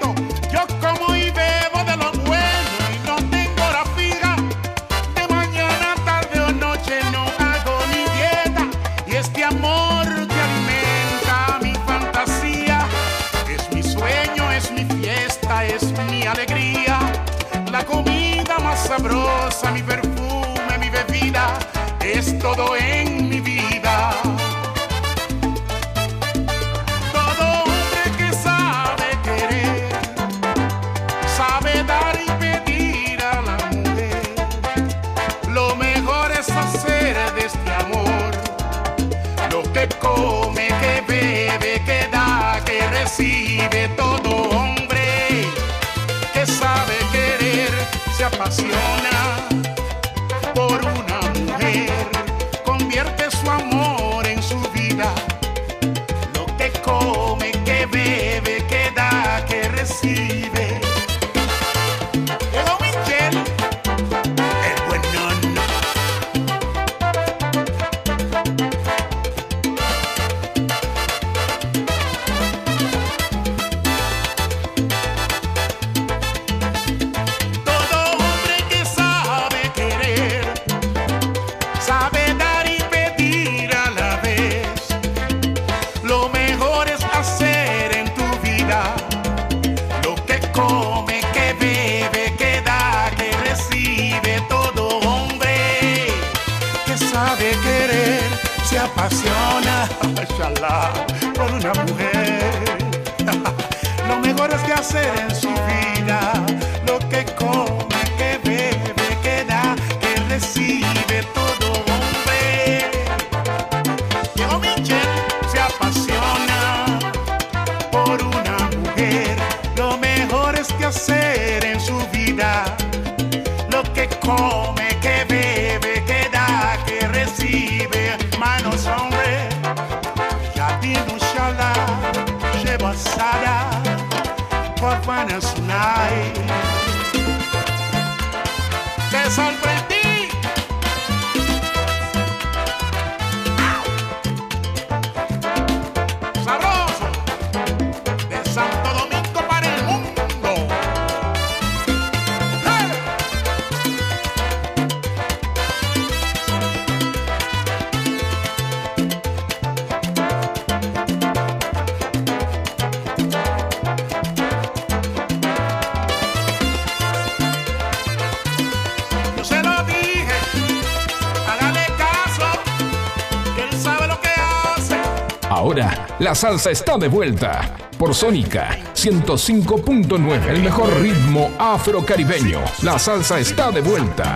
Salsa está de vuelta. Por Sónica 105.9, el mejor ritmo afrocaribeño. La salsa está de vuelta.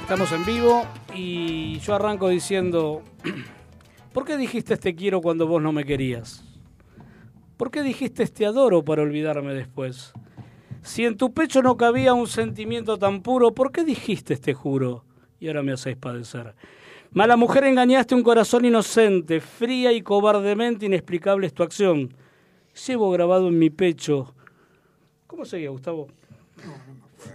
Estamos en vivo y yo arranco diciendo, ¿por qué dijiste te quiero cuando vos no me querías? ¿Por qué dijiste te adoro para olvidarme después? Si en tu pecho no cabía un sentimiento tan puro, ¿por qué dijiste te juro? Y ahora me hacéis padecer. Mala mujer engañaste un corazón inocente, fría y cobardemente inexplicable es tu acción. Llevo grabado en mi pecho. ¿Cómo seguía, Gustavo?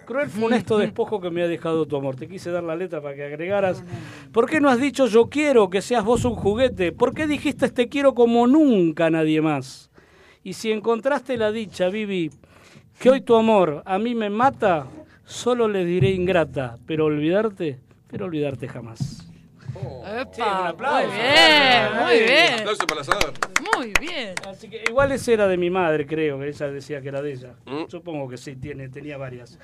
Cruel funesto despojo que me ha dejado tu amor. Te quise dar la letra para que agregaras. ¿Por qué no has dicho yo quiero que seas vos un juguete? ¿Por qué dijiste te quiero como nunca nadie más? Y si encontraste la dicha, Vivi, que hoy tu amor a mí me mata, solo le diré ingrata, pero olvidarte, pero olvidarte jamás. ¡Epa! un aplauso. Muy bien, muy bien. Aplauso para el asador. Muy bien. Así que igual ese era de mi madre, creo, que ella decía que era de ella. Mm. Supongo que sí, tiene, tenía varias.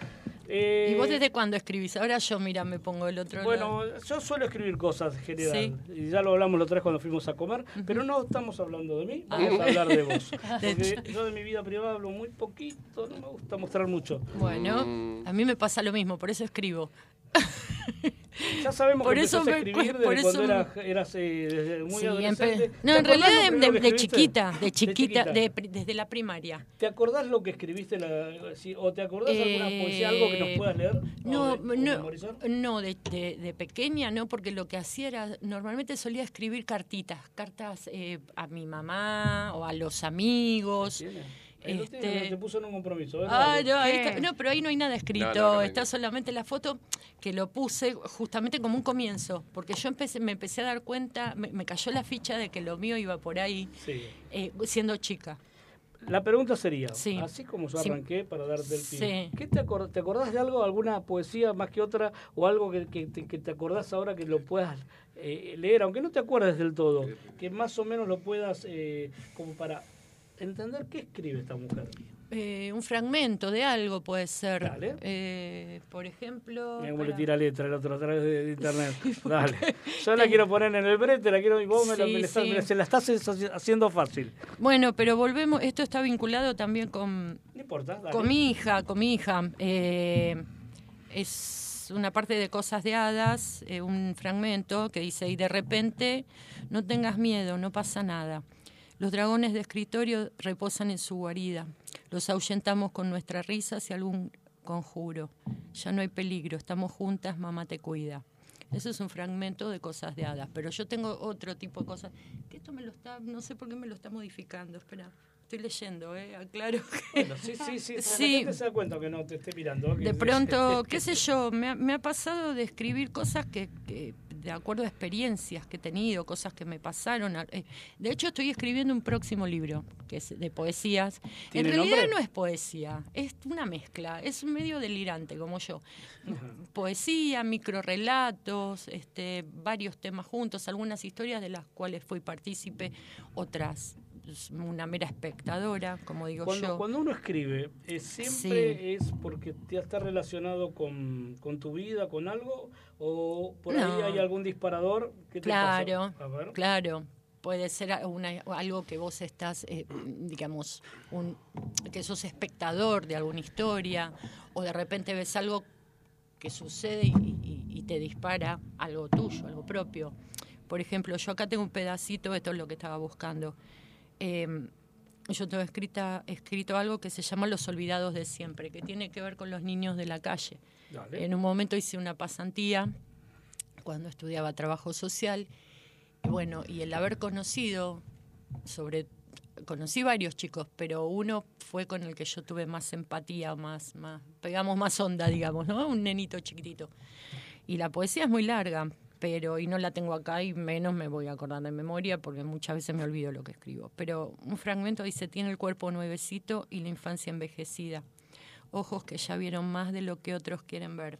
Eh, ¿Y vos desde cuándo escribís? Ahora yo, mira, me pongo el otro Bueno, lado. yo suelo escribir cosas en general. Sí. Y ya lo hablamos la otra vez cuando fuimos a comer. Pero no estamos hablando de mí, vamos Ah. a hablar de vos. De Porque yo de mi vida privada hablo muy poquito, no me gusta mostrar mucho. Bueno, Mm. a mí me pasa lo mismo, por eso escribo. Ya sabemos Por que eso empezaste a me- escribir por desde cuando eso eras, eras, eh, desde muy Sí, adolescente. empe- ¿Te No, en realidad de, chiquita, de chiquita, de desde la primaria. ¿Te acordás lo que escribiste? La, si- ¿O te acordás alguna poesía, algo que nos puedas leer? Eh, No, o de- o no, no de, de- de pequeña no, porque lo que hacía era, normalmente solía escribir cartitas, cartas eh, a mi mamá o a los amigos. Tiene, Este- te puso en un compromiso. Ah, no, ahí está- no, pero ahí no hay nada escrito, No, no, no hay está solamente la foto que lo puse justamente como un comienzo, porque yo empecé, me empecé a dar cuenta, me, me cayó la ficha de que lo mío iba por ahí, Sí. eh, siendo chica. La pregunta sería, Sí. así como yo Sí. arranqué para darte el pie, Sí. ¿qué te, acor- te acordás de algo, alguna poesía más que otra, o algo que, que te acordás ahora que lo puedas eh, leer, aunque no te acuerdes del todo, que más o menos lo puedas, eh, como para entender qué escribe esta mujer? Eh, un fragmento de algo puede ser. Dale. Eh, por ejemplo. Mira cómo le tira letra el otro a través de, internet. Dale. Yo la quiero poner en el brete, la quiero y vos me, la, Sí, me sí. se la estás haci- haciendo fácil. Bueno, pero volvemos, esto está vinculado también con, No importa, dale. con mi hija, con mi hija. Eh, es una parte de Cosas de Hadas, eh, un fragmento que dice, y de repente, no tengas miedo, no pasa nada. Los dragones de escritorio reposan en su guarida. Los ahuyentamos con nuestras risas y algún conjuro. Ya no hay peligro, estamos juntas, mamá te cuida. Eso es un fragmento de cosas de hadas, pero yo tengo otro tipo de cosas. Que esto me lo está, no sé por qué me lo está modificando. Espera, estoy leyendo, ¿eh? Aclaro que. Bueno, sí, sí, sí. Sí. La gente se da cuenta que no te esté mirando. que- De pronto, qué sé yo, me ha, me ha pasado de escribir cosas que, que, de acuerdo a experiencias que he tenido, cosas que me pasaron. eh, De hecho, estoy escribiendo un próximo libro, que es de poesías. En ¿Tiene realidad nombre? no es poesía, es una mezcla, es un medio delirante como yo. Poesía, microrelatos, este, varios temas juntos, algunas historias de las cuales fui partícipe, otras una mera espectadora, como digo Cuando, yo. cuando uno escribe, eh, ¿siempre es porque te está relacionado con, con tu vida, con algo? ¿O por ahí hay algún disparador? ¿Qué te Claro, pasa? A ver. claro. puede ser una- algo que vos estás, eh, digamos, un, que sos espectador de alguna historia, o de repente ves algo que sucede y, y- y te dispara algo tuyo, algo propio. Por ejemplo, yo acá tengo un pedacito, esto es lo que estaba buscando. Eh, yo tengo escrita, escrito algo que se llama Los Olvidados de Siempre, que tiene que ver con los niños de la calle. Dale. En un momento hice una pasantía cuando estudiaba trabajo social. Y bueno, y el haber conocido, sobre conocí varios chicos, pero uno fue con el que yo tuve más empatía, más, más, pegamos más onda, digamos, ¿no? Un nenito chiquitito. Y la poesía es muy larga, pero y no la tengo acá y menos me voy a acordar de memoria porque muchas veces me olvido lo que escribo. Pero un fragmento dice, tiene el cuerpo nuevecito y la infancia envejecida, ojos que ya vieron más de lo que otros quieren ver.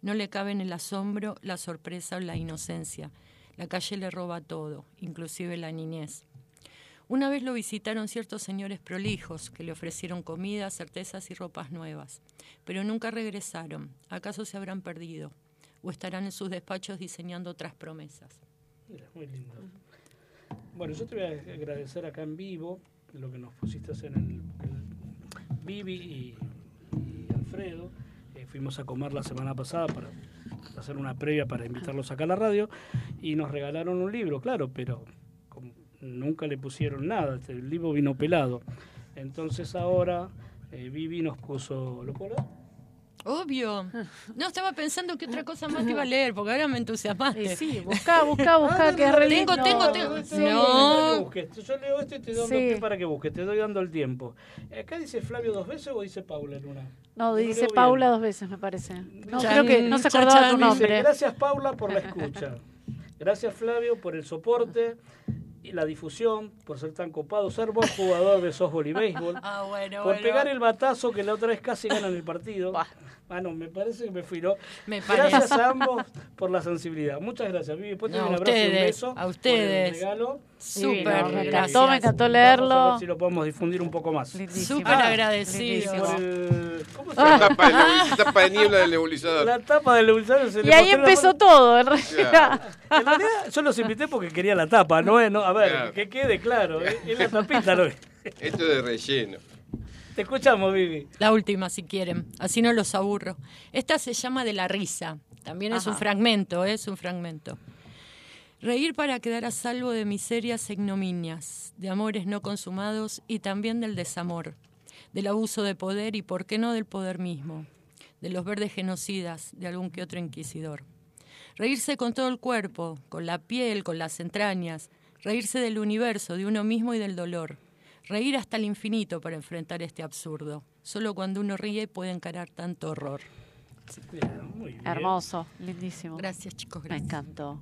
No le caben el asombro, la sorpresa o la inocencia. La calle le roba todo, inclusive la niñez. Una vez lo visitaron ciertos señores prolijos que le ofrecieron comida, certezas y ropas nuevas, pero nunca regresaron. ¿Acaso se habrán perdido? ¿O estarán en sus despachos diseñando otras promesas? Mira, muy lindo. Bueno, yo te voy a agradecer acá en vivo lo que nos pusiste en el, el Vivi y, Alfredo. Eh, fuimos a comer la semana pasada para hacer una previa para invitarlos acá a la radio y nos regalaron un libro, claro, pero nunca le pusieron nada, este, el libro vino pelado. Entonces ahora eh, Vivi nos puso, ¿lo puedo leer? Obvio. No, estaba pensando que otra cosa más te iba a leer, porque ahora me entusiasmaste. sí, buscá, buscá, buscá, que es Tengo, tengo, tengo. No. que. Yo leo esto y te doy Sí. pie para que busques, te doy dando el tiempo. ¿Acá dice Flavio dos veces o dice Paula en una? No, dice Paula bien. dos veces, me parece. No, Chan, creo que no se acordaba chan, tu dice, nombre. Gracias Paula por la escucha. Gracias Flavio por el soporte la difusión, por ser tan copado, ser buen jugador de softball y béisbol. Ah, bueno, Por bueno. pegar el batazo que la otra vez casi ganan el partido. Ah, no, me parece que me fui, ¿no? Me Gracias parece. a ambos por la sensibilidad. Muchas gracias, Vivi. Después te No, doy un abrazo y un ustedes, beso a por el ustedes. regalo. Súper, me gracias. encantó, me encantó Vamos a leerlo. ver si lo podemos difundir un poco más. Súper agradecido. lindísimo. Por el- ¿Cómo se La llama? tapa, del nebul- la tapa de niebla del nebulizador. La tapa del nebulizador. se Y ahí la empezó foto. todo, en realidad. En realidad, yo los invité porque quería la tapa, no es, no, a ver, Claro. que quede claro, es, es la tapita, ¿no? Esto es de relleno. Te escuchamos, Vivi. La última, si quieren. Así no los aburro. Esta se llama De la risa. También es un fragmento, ¿eh? es un fragmento. Reír para quedar a salvo de miserias e ignominias, de amores no consumados y también del desamor, del abuso de poder y, por qué no, del poder mismo, de los verdes genocidas, de algún que otro inquisidor. Reírse con todo el cuerpo, con la piel, con las entrañas, reírse del universo, de uno mismo y del dolor. Reír hasta el infinito para enfrentar este absurdo. Solo cuando uno ríe puede encarar tanto horror. Bien, muy bien. Hermoso, lindísimo. Gracias, chicos. Me Gracias. encantó.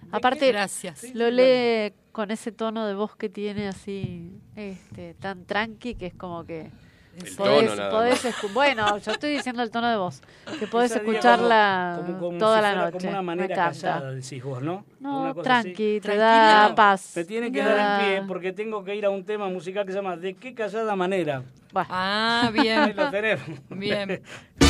qué? Aparte, Gracias. lo lee con ese tono de voz que tiene así, este, tan tranqui que es como que El podés, tono nada podés escu- bueno, yo estoy diciendo el tono de voz, que podés Esa escucharla como- como- como toda si la fuera noche. Como una manera callada, decís vos, ¿no? No, Una cosa así. tranqui, te da paz. Me tiene que Te dar da- el pie porque tengo que ir a un tema musical que se llama ¿De qué callada manera? Bueno, Ah, Ahí bien. lo tenemos. Bien.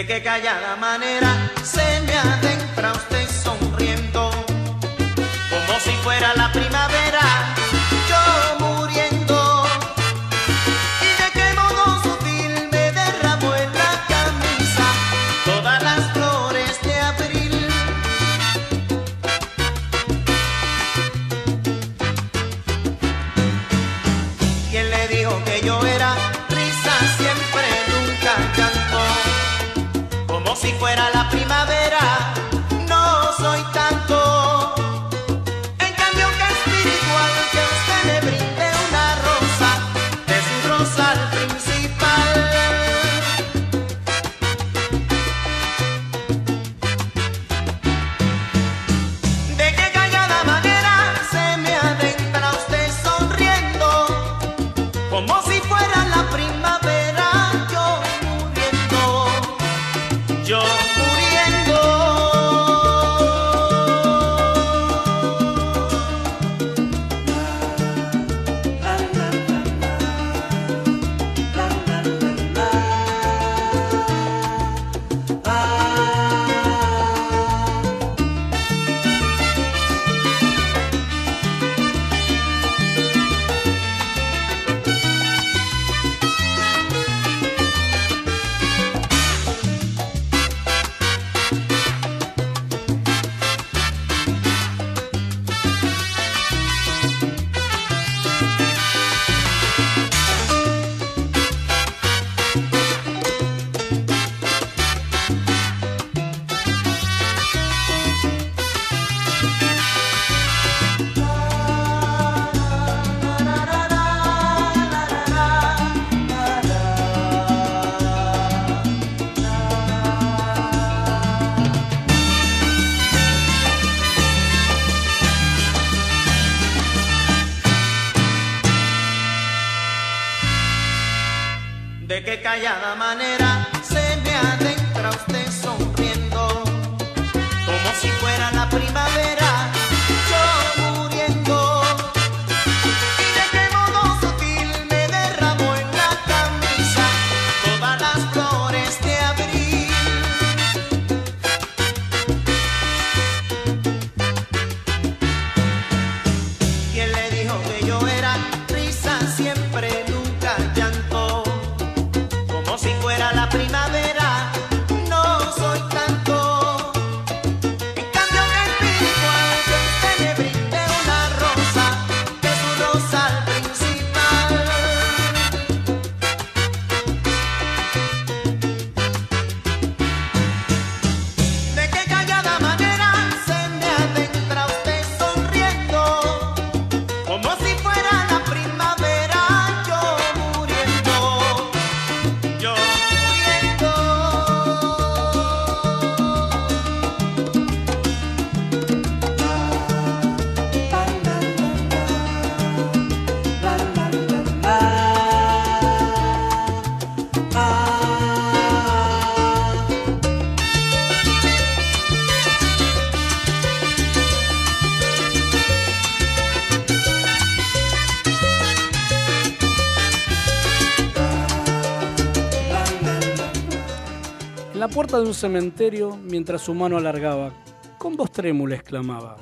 De qué callada manera se me adentra usted sonriendo, como si fuera la primavera, yo. Puerta de un cementerio, mientras su mano alargaba, con voz trémula exclamaba: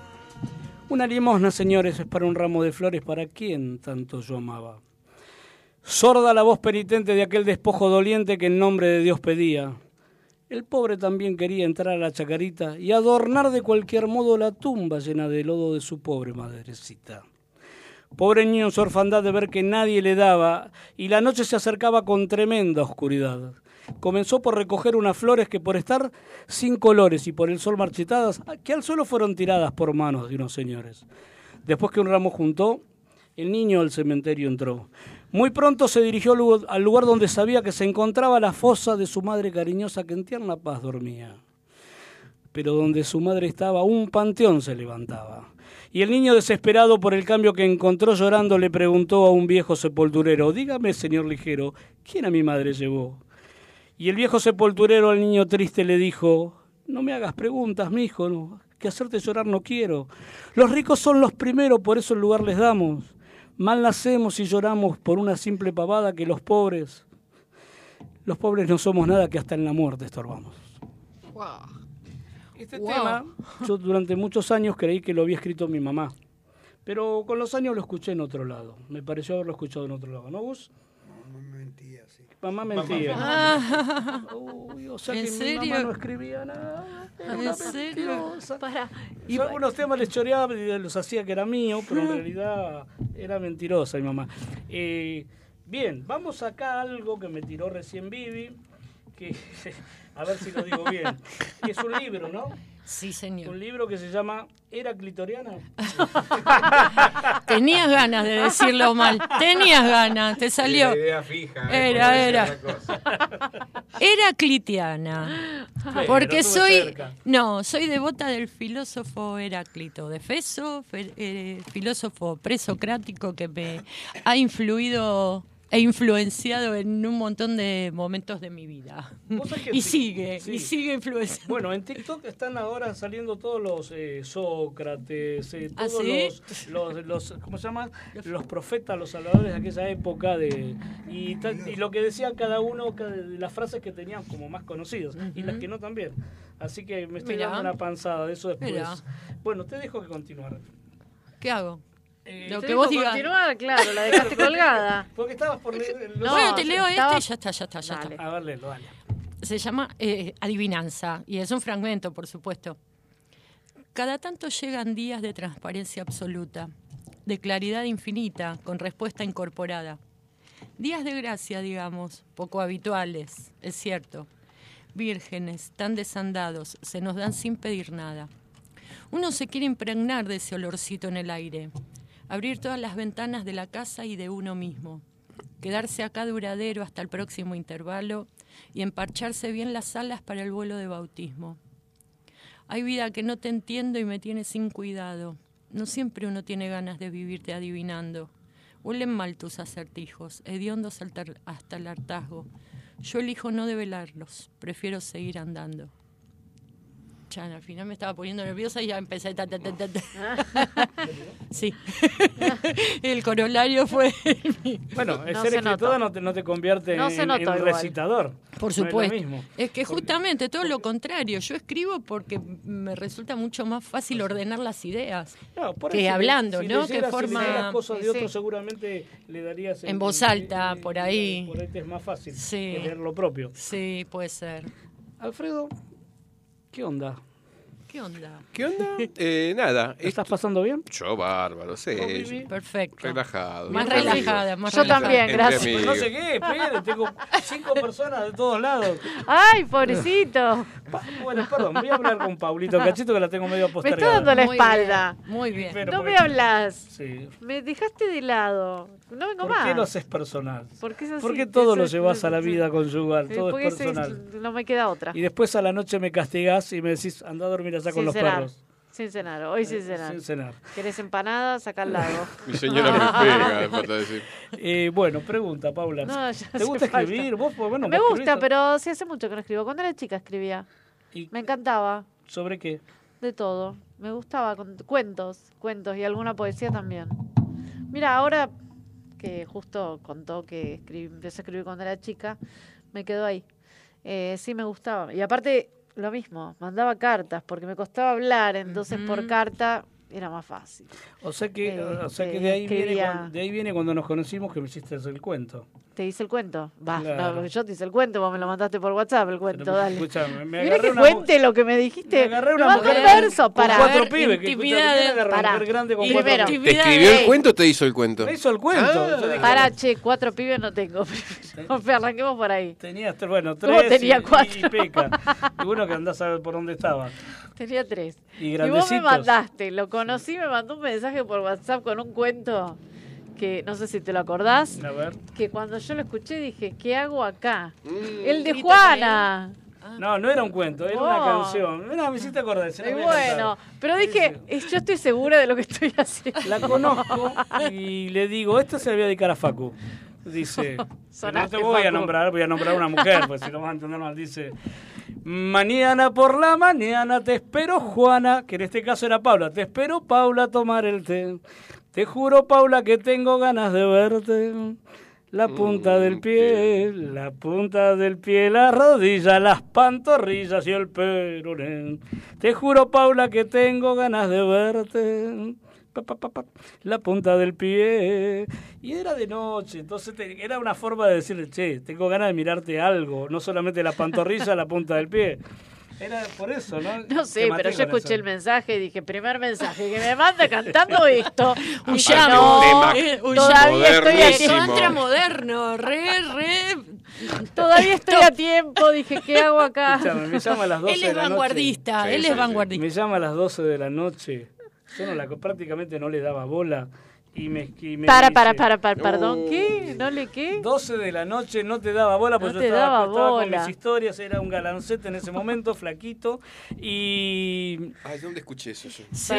Una limosna, señores, es para un ramo de flores, ¿para quién tanto yo amaba? Sorda la voz penitente de aquel despojo doliente que en nombre de Dios pedía. El pobre también quería entrar a la chacarita y adornar de cualquier modo la tumba llena de lodo de su pobre madrecita. Pobre niño su orfandad de ver que nadie le daba, y la noche se acercaba con tremenda oscuridad. Comenzó por recoger unas flores que por estar sin colores y por el sol marchitadas, que al suelo fueron tiradas por manos de unos señores. Después que un ramo juntó, el niño al cementerio entró. Muy pronto se dirigió al lugar- donde sabía que se encontraba la fosa de su madre cariñosa que en tierna paz dormía pero donde su madre estaba, un panteón se levantaba. Y el niño, desesperado por el cambio que encontró llorando, le preguntó a un viejo sepulturero, dígame, señor ligero, ¿quién a mi madre llevó? Y el viejo sepulturero al niño triste le dijo, no me hagas preguntas, mi hijo, no, que hacerte llorar no quiero. Los ricos son los primeros, por eso el lugar les damos. Mal nacemos y lloramos por una simple pavada que los pobres, los pobres no somos nada que hasta en la muerte estorbamos. Este Wow. tema, yo durante muchos años creí que lo había escrito mi mamá, pero con los años lo escuché en otro lado. Me pareció haberlo escuchado en otro lado, ¿no, Gus? Mamá mentía. Ah. Uy, o sea ¿En que mi serio? mamá no escribía nada. Era ¿En una serio? Para. Yo algunos temas les choreaba y los hacía que era mío, pero en realidad era mentirosa mi mamá. Eh, bien, vamos acá a algo que me tiró recién Vivi, que a ver si lo digo bien. Es un libro, ¿no? Sí, señor. Un libro que se llama ¿Era clitoriana? Tenías ganas de decirlo mal. Tenías ganas, te salió. La idea fija, ¿eh? Era, era. Era clitiana. Porque soy. cerca. No, soy devota del filósofo Heráclito de Feso, fe- eh, filósofo presocrático que me ha influido e influenciado en un montón de momentos de mi vida. Y sí, sigue, sí. y sigue influenciando. Bueno, en TikTok están ahora saliendo todos los eh, Sócrates, eh, ¿Ah, todos sí? los, los, los- ¿cómo se llaman? Los profetas, los salvadores de aquella época de y, lo que decían cada uno, cada- las frases que tenían como más conocidas y las que no también. Así que me estoy Mirá. dando una panzada de eso después. Mirá. Bueno, te dejo que continuar. ¿Qué hago? Eh, Lo te que vos digas. Continuar, claro, la dejaste colgada. Porque estabas por leer. No, bueno, te leo estaba- este y ya está, ya está, ya está. A ver, léelo, dale. Se llama eh, Adivinanza y es un fragmento, por supuesto. Cada tanto llegan días de transparencia absoluta, de claridad infinita, con respuesta incorporada. Días de gracia, digamos, poco habituales, es cierto. Vírgenes, tan desandados, se nos dan sin pedir nada. Uno se quiere impregnar de ese olorcito en el aire, abrir todas las ventanas de la casa y de uno mismo, quedarse acá duradero hasta el próximo intervalo y emparcharse bien las alas para el vuelo de bautismo. Hay vida que no te entiendo y me tiene sin cuidado. No siempre uno tiene ganas de vivirte adivinando. Huelen mal tus acertijos, hediondos hasta el- hartazgo. Yo elijo no develarlos, prefiero seguir andando. Chan, al final me estaba poniendo nerviosa y ya empecé. ta, ta, ta, ta, ta. sí. el corolario fue. Bueno, el No ser se escritora no te, no te convierte No en, recitador. Por No es lo supuesto. mismo. Es que justamente todo lo contrario. Yo escribo porque me resulta mucho más fácil ordenar las ideas No, por que hablando, si ¿no? Que si forma cosas Sí, de seguramente le darías en voz alta, por ahí. Por ahí te es más fácil Sí. que leer lo propio. Sí, puede ser. Alfredo, ¿qué onda? ¿Qué onda? ¿Qué onda? Eh, nada. ¿Lo estás pasando bien? Yo bárbaro, sí. Perfecto. Relajado. Más relajada, más Yo relajada. también, Entre gracias. amigos. No sé qué, espere, tengo cinco personas de todos lados. Ay, pobrecito. Pa- Bueno, perdón, voy a hablar con Paulito Cachito que la tengo medio Me postergada. está dando la Muy espalda. Muy bien. Pero No me hablas. Sí. Me dejaste de lado. No vengo ¿Por más. qué lo haces personal? ¿Por qué es así? ¿Por qué todo lo llevas a la vida conyugal? Todo es personal. no me queda otra. Y después a la noche me castigás y me decís, anda a dormir allá con Sin los cenar. perros. Sin cenar. Hoy sin cenar. Sin cenar. ¿Querés empanadas? Acá al lado. Mi señora me pega, me falta decir. Eh, bueno, pregunta, Paula. No, ¿Te gusta falta. escribir? ¿Vos, pues, bueno, me vos gusta, pero sí hace mucho que no escribo. Cuando era chica escribía. Y- Me encantaba. ¿Sobre qué? De todo. Me gustaba con cuentos, cuentos y alguna poesía también. Mira, ahora que justo contó que escribí- empecé a escribir cuando era chica, me quedó ahí. Eh, sí me gustaba. Y aparte, lo mismo, mandaba cartas porque me costaba hablar, entonces por carta era más fácil. O sea que, Eh, o sea que eh, de, ahí viene cuando, de ahí viene cuando nos conocimos que me hiciste el cuento. ¿Te hice el cuento? Va, Claro. no, yo te hice el cuento, vos me lo mandaste por WhatsApp el cuento, Pero, dale. escúchame, me Mira agarré que una cuente lo que me dijiste. me agarré una mujer verso, para. cuatro ver, pibes. Que, escúchame, intimidades. ¿quién agarra una Pará. mujer grande con cuatro primero, ¿Te escribió el cuento o te hizo el cuento? Me hizo el cuento. Ah. Dije, Para, che, cuatro pibes no tengo. Arranquemos por ahí. Tenías tres, bueno, ¿Cómo tres tenía y, cuatro? y peca. Y bueno que andás a ver por dónde estaba. Tenía tres. Y Y vos me mandaste, lo conocí, me mandó un mensaje por WhatsApp con un cuento que no sé si te lo acordás, A ver. que cuando yo lo escuché dije, ¿qué hago acá? Mm. El de ¿Viste Juana. No, no era un cuento, era una canción. Mira, me hiciste acordar. se bueno, pero dije, yo estoy segura de lo que estoy haciendo. La conozco y le digo, esto se le voy a dedicar a Facu. Dice, no te voy a nombrar, voy a nombrar una mujer, pues si no vas a entender mal. Dice, mañana por la mañana te espero, Juana, que en este caso era Paula, te espero, Paula, a tomar el té. Te juro, Paula, que tengo ganas de verte. La punta del pie, la punta del pie, la rodilla, las pantorrillas y el peroné. Te juro, Paula, que tengo ganas de verte. Pa, pa, pa, pa, La punta del pie. Y era de noche, entonces te- era una forma de decirle, che, tengo ganas de mirarte algo, no solamente la pantorrilla, la punta del pie. Era por eso, ¿no? No sé, pero yo escuché eso. el mensaje y dije, primer mensaje, que me manda cantando esto. Tema Eh, todavía estoy a modernísimo. tiempo. Contra moderno, re, re. Todavía estoy a tiempo, dije, ¿qué hago acá? Escuchame, me llama a las 12 Él de es la noche. vanguardista, Sí, él es sí. vanguardista. Me llama a las 12 de la noche. Yo no la, prácticamente no le daba bola. Y me, y me Para, dice, para, para, para, perdón, Uh. ¿qué? ¿No le qué? 12 de la noche no te daba bola porque No yo estaba, daba estaba con mis historias, era un galancete en ese momento, flaquito. Y Ay, ¿dónde escuché eso yo? Sí,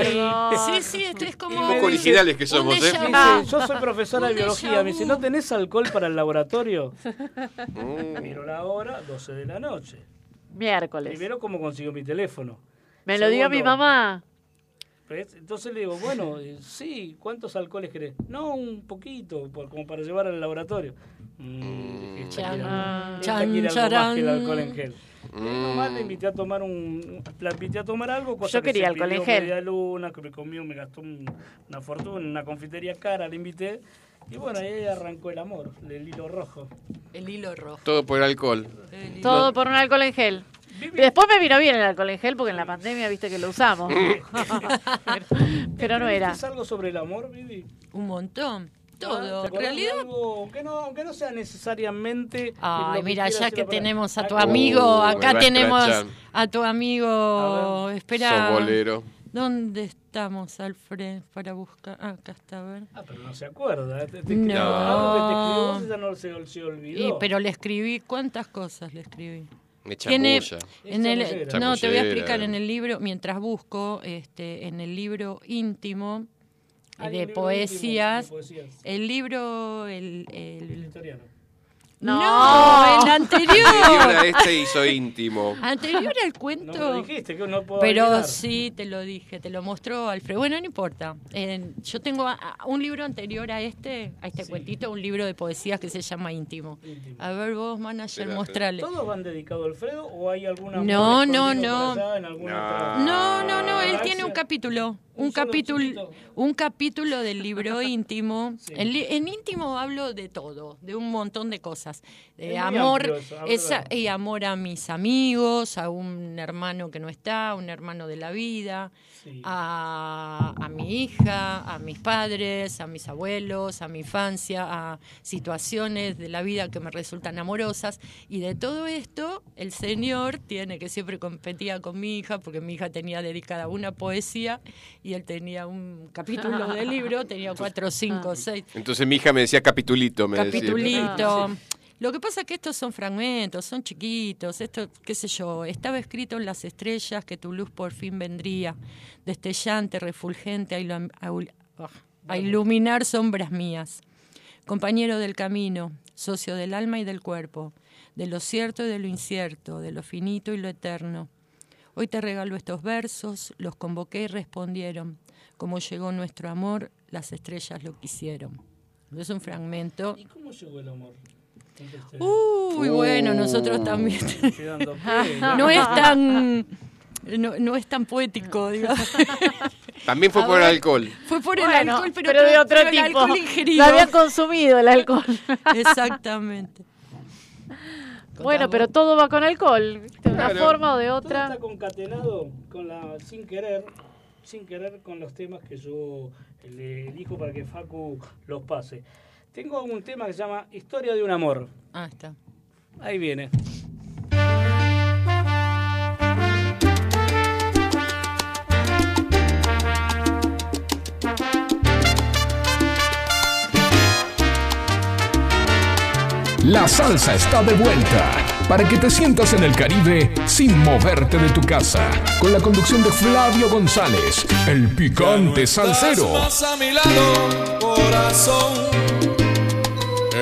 sí, sí, esto es como. Me poco originales que somos, un ¿eh? me dice, yo soy profesora de Un biología. Me dice. ¿no tenés alcohol para el laboratorio? Mm. Miro la hora, 12 de la noche. Miércoles. Primero, ¿cómo consigo mi teléfono? Me lo dio mi mamá. ¿Ves? Entonces le digo, bueno, eh, sí, ¿cuántos alcoholes querés? No, un poquito, por, como para llevar al laboratorio. Mm, dije, esta quiere- Ah. esta quiere algo más que el alcohol en gel. Y nomás le invité a tomar un, la invité a tomar algo, cosa Yo que quería alcohol en gel. media luna, que me comió, me gastó un- una fortuna, una confitería cara, le invité. Y bueno, ahí arrancó el amor, el hilo rojo. El hilo rojo. Todo por el alcohol. El Todo por un alcohol en gel. Después me vino bien el alcohol en gel porque en la pandemia viste que lo usamos. pero, no era. ¿Es algo sobre el amor, Vivi? Un montón. ¿Te Todo. En realidad. aunque, no, aunque no sea necesariamente. Ay, mira, ya que tenemos a tu amigo, Uh, acá a tenemos a tu amigo. Espera. Sos bolero. ¿Dónde estamos, Alfred, para buscar? Ah, acá está, a ver. Ah, pero no se acuerda. Te, te, No. Te escribió ya no se, se olvidó. Y, pero le escribí, ¿cuántas cosas le escribí? Tiene en el, no te voy a explicar en el libro mientras busco este en el libro íntimo eh, de libro poesías íntimo de poesías. el libro el, El el historiano. No, el anterior. Anterior a este hizo íntimo. Anterior al cuento. No me lo dijiste, que no puedo Pero adivinar. sí, te lo dije, te lo mostró Alfredo. Bueno, no importa. Eh, yo tengo a- a- un libro anterior a este, a este cuentito, un libro de poesías que se llama Íntimo. A ver vos, manager, mostrale. ¿Todos van dedicados a Alfredo o hay alguna No, no, no. en alguna otra- No, no, no, él tiene un capítulo, un capítulo, un capítulo del libro íntimo. En íntimo hablo de todo, de un montón de cosas, de Es muy amor, amplio y amor a mis amigos, a un hermano que no está, a un hermano de la vida, a, a mi hija, a mis padres, a mis abuelos, a mi infancia, a situaciones de la vida que me resultan amorosas. Y de todo esto, el Señor tiene que siempre competía con mi hija, porque mi hija tenía dedicada una poesía y él tenía un capítulo del libro, tenía cuatro, cinco, seis. Entonces mi hija me decía capitulito, me decía. Lo que pasa es que estos son fragmentos, son chiquitos, esto, qué sé yo, estaba escrito en las estrellas que tu luz por fin vendría, destellante, refulgente, a, ah, a iluminar sombras mías. Compañero del camino, socio del alma y del cuerpo, de lo cierto y de lo incierto, de lo finito y lo eterno. Hoy te regalo estos versos, los convoqué y respondieron. Como llegó nuestro amor, las estrellas lo quisieron. Es un fragmento. ¿Y cómo llegó el amor? Uy, bueno, nosotros también. Estoy dando fe, no es tan. No, no es tan poético, digamos. También fue A por el alcohol. Fue por el Bueno, alcohol, pero, pero de otro pero el tipo. Lo habían consumido el alcohol. Exactamente. Bueno, pero todo va con alcohol, de una Claro. forma o de Todo otra. está concatenado con la, sin querer, sin querer con los temas que yo le elijo para que Facu los pase. Tengo un tema que se llama Historia de un amor. Ah, está. Ahí viene. La salsa está de vuelta para que te sientas en el Caribe sin moverte de tu casa. Con la conducción de Flavio González, el picante salsero. Estás más a mi lado, corazón.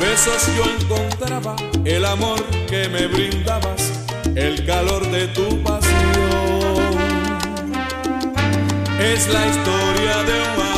Besos yo encontraba el amor que me brindabas, el calor de tu pasión. Es la historia de un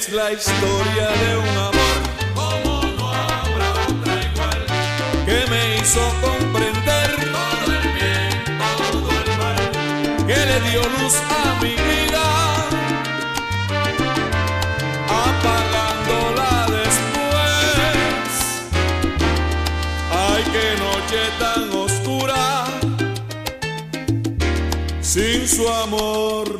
Es la historia de un amor. Como no habrá otra igual que me hizo comprender todo el bien, todo el mal, que le dio luz a mi vida, apagándola después. Ay, qué noche tan oscura, sin su amor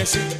razón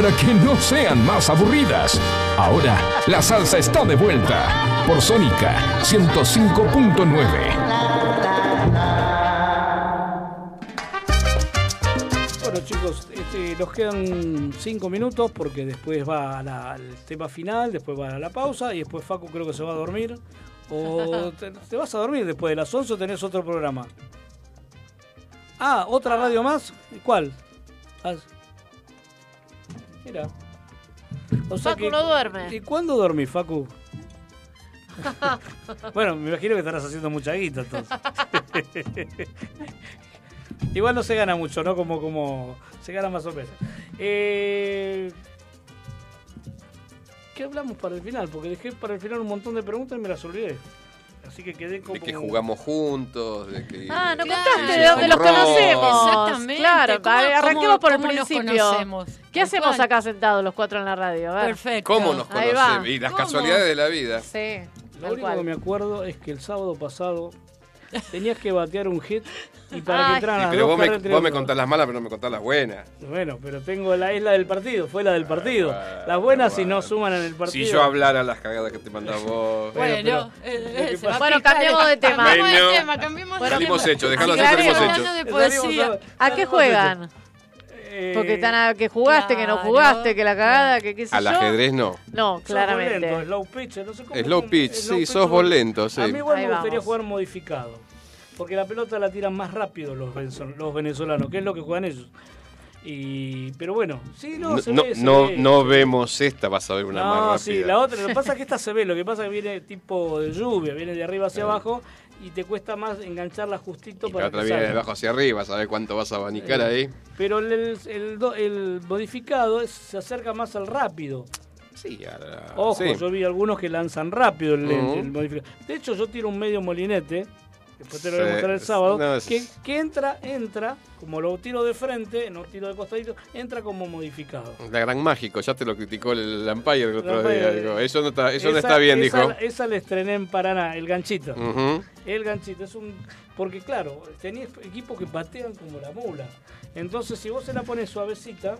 para que no sean más aburridas. Ahora la salsa está de vuelta por Sónica 105.9. Bueno chicos, este, nos quedan cinco minutos porque después va la- al tema final, después va a la pausa y después Facu creo que se va a dormir. O te, te vas a dormir después de las 11 o tenés otro programa. Ah, otra radio más. ¿Cuál? Ah, Mira. O Facu no duerme. ¿Y cuándo dormís, Facu? Bueno, me imagino que estarás haciendo mucha guita entonces. Igual no se gana mucho, ¿no? Como, como se gana más o menos. Eh, ¿Qué hablamos para el final? Porque dejé para el final un montón de preguntas y me las olvidé. Así que quedé como... De que jugamos juntos, de que... Ah, no Claro. contaste de dónde los conocemos. Exactamente. Claro, ¿Cómo- a ver, arranquemos cómo- por el principio. ¿Qué hacemos cual. acá sentados los cuatro en la radio? A ver. Perfecto. ¿Cómo nos conocemos? Y las ¿Cómo? casualidades de la vida. Sí, Lo único que me acuerdo es que el sábado pasado tenías que batear un hit y para que Ay. entraran Sí, las pero dos vos me, vos me contás las malas, pero no me contás las buenas. Bueno, pero tengo la isla del partido, fue la del partido. Las buenas si bueno. no suman en el partido. Si yo hablara las cagadas que te mandás vos. Bueno, pero- eh, que eh, Bueno, picar, cambiemos de tema. Cambiemos Bueno. de tema, cambiemos de Salimos tema. hechos, dejalo así, salimos hechos. Hablando de Salimos poesía. ¿A qué juegan? Eh, Porque están a que jugaste, que no jugaste, que la cagada, que qué sé Al yo. ajedrez no. No, sos claramente. lento, slow pitch, no sé cómo. Slow pitch, slow sí, pitch, sos vos lento, sí. A mí igual Ahí me gustaría jugar modificado. Porque la pelota la tiran más rápido los, venezolanos, que es lo que juegan ellos. Y, pero bueno, sí, no, No, se no, ve, se no, ve. no vemos esta, vas a ver una no, más sí, rápida. la otra. Lo que pasa es que esta se ve, lo que pasa es que viene tipo de lluvia, viene de arriba hacia abajo y te cuesta más engancharla justito Y para otra que de abajo hacia arriba, sabes cuánto vas a abanicar Eh, ahí. Pero el, el, el do- el modificado es- se acerca más al rápido. Sí, a la- Ojo, sí. yo vi algunos que lanzan rápido el, Ujú. el modificado. De hecho, yo tiro un medio molinete, después te lo voy a mostrar el sábado, no, es- que, que entra, entra, como lo tiro de frente, no tiro de costadito, entra como modificado. La gran mágico, ya te lo criticó el, el Empire el otro día. Dijo, eso no está, eso no está bien, esa, dijo. Esa la estrené en Paraná, el ganchito. El ganchito es un. Porque, claro, tenés equipos que patean como la mula. Entonces, si vos se la pones suavecita,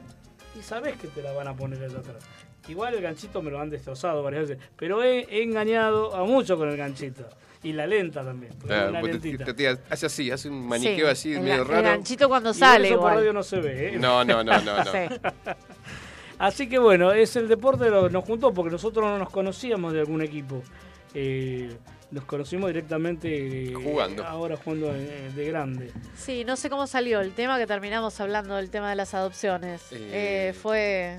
y sabés que te la van a poner allá atrás. Igual el ganchito me lo han destrozado varias veces. Pero he, he engañado a mucho con el ganchito. Y la lenta también. Claro, una te- te hace así, hace un maniqueo Sí, así el, medio el raro. ganchito cuando Igual sale eso por igual. radio no se ve, ¿eh? No, no, no, no, no. Sí. Así que bueno, es el deporte lo nos juntó porque nosotros no nos conocíamos de algún equipo. Eh, nos conocimos directamente eh, Jugando. ahora jugando de grande. Sí, no sé cómo salió el tema que terminamos hablando del tema de las adopciones. Eh. Eh, fue.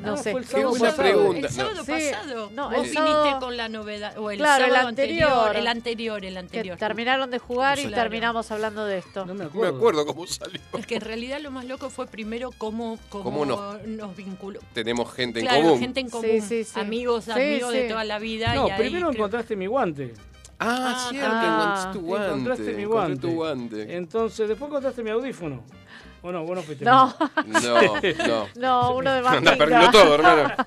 No Ah, sé. fue el Qué sábado buena pasado. pregunta. El sábado Sí, pasado. no, vos el sábado- viniste con la novedad. O el Claro, el sábado anterior. El anterior, el Que anterior. terminaron de jugar y Claro. terminamos hablando de esto. No me No me acuerdo. cómo salió. Es que en realidad lo más loco fue primero cómo, cómo, ¿Cómo nos- nos vinculó. Tenemos gente en común. gente en Sí, común. sí, sí. Amigos, Sí, amigos sí. de toda la vida. No, y ahí primero creo- encontraste mi guante. Ah, Ah, cierto, ah, encontraste tu guante. encontraste mi encontré guante. tu guante. Entonces, después encontraste mi audífono. Bueno, vos no fuiste. No, No, no. no, uno de más Anda perdiendo todo, hermano.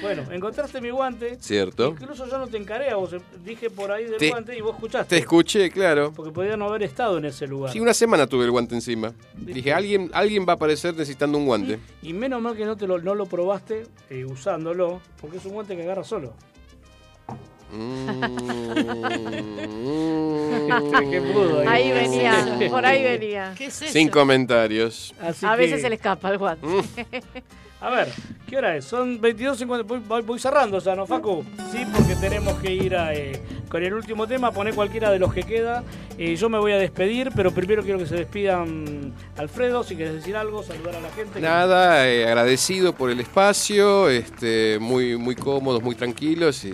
Bueno, encontraste mi guante. Cierto. Incluso yo no te encaré a vos. Dije por ahí del Te- guante y vos escuchaste. Te escuché, claro. Porque podía no haber estado en ese lugar. Sí, una semana tuve el guante encima. Dije, alguien, alguien va a aparecer necesitando un guante. Y menos mal que no, te lo, no lo probaste eh, usándolo, porque es un guante que agarra solo. Mm. Qué pudo Ahí venía, por ahí venía. ¿Qué es Sin comentarios. Así A que- veces se le escapa el guante. A ver, ¿qué hora es? Son 22.50. Voy, voy- voy cerrando ya, ¿no, Facu? Sí, porque tenemos que ir a, eh, con el último tema. Poné cualquiera de los que queda. Eh, yo me voy a despedir, pero primero quiero que se despidan Alfredo. Si quieres decir algo, saludar a la gente. Nada, eh, agradecido por el espacio, este, muy, muy cómodos, muy tranquilos y,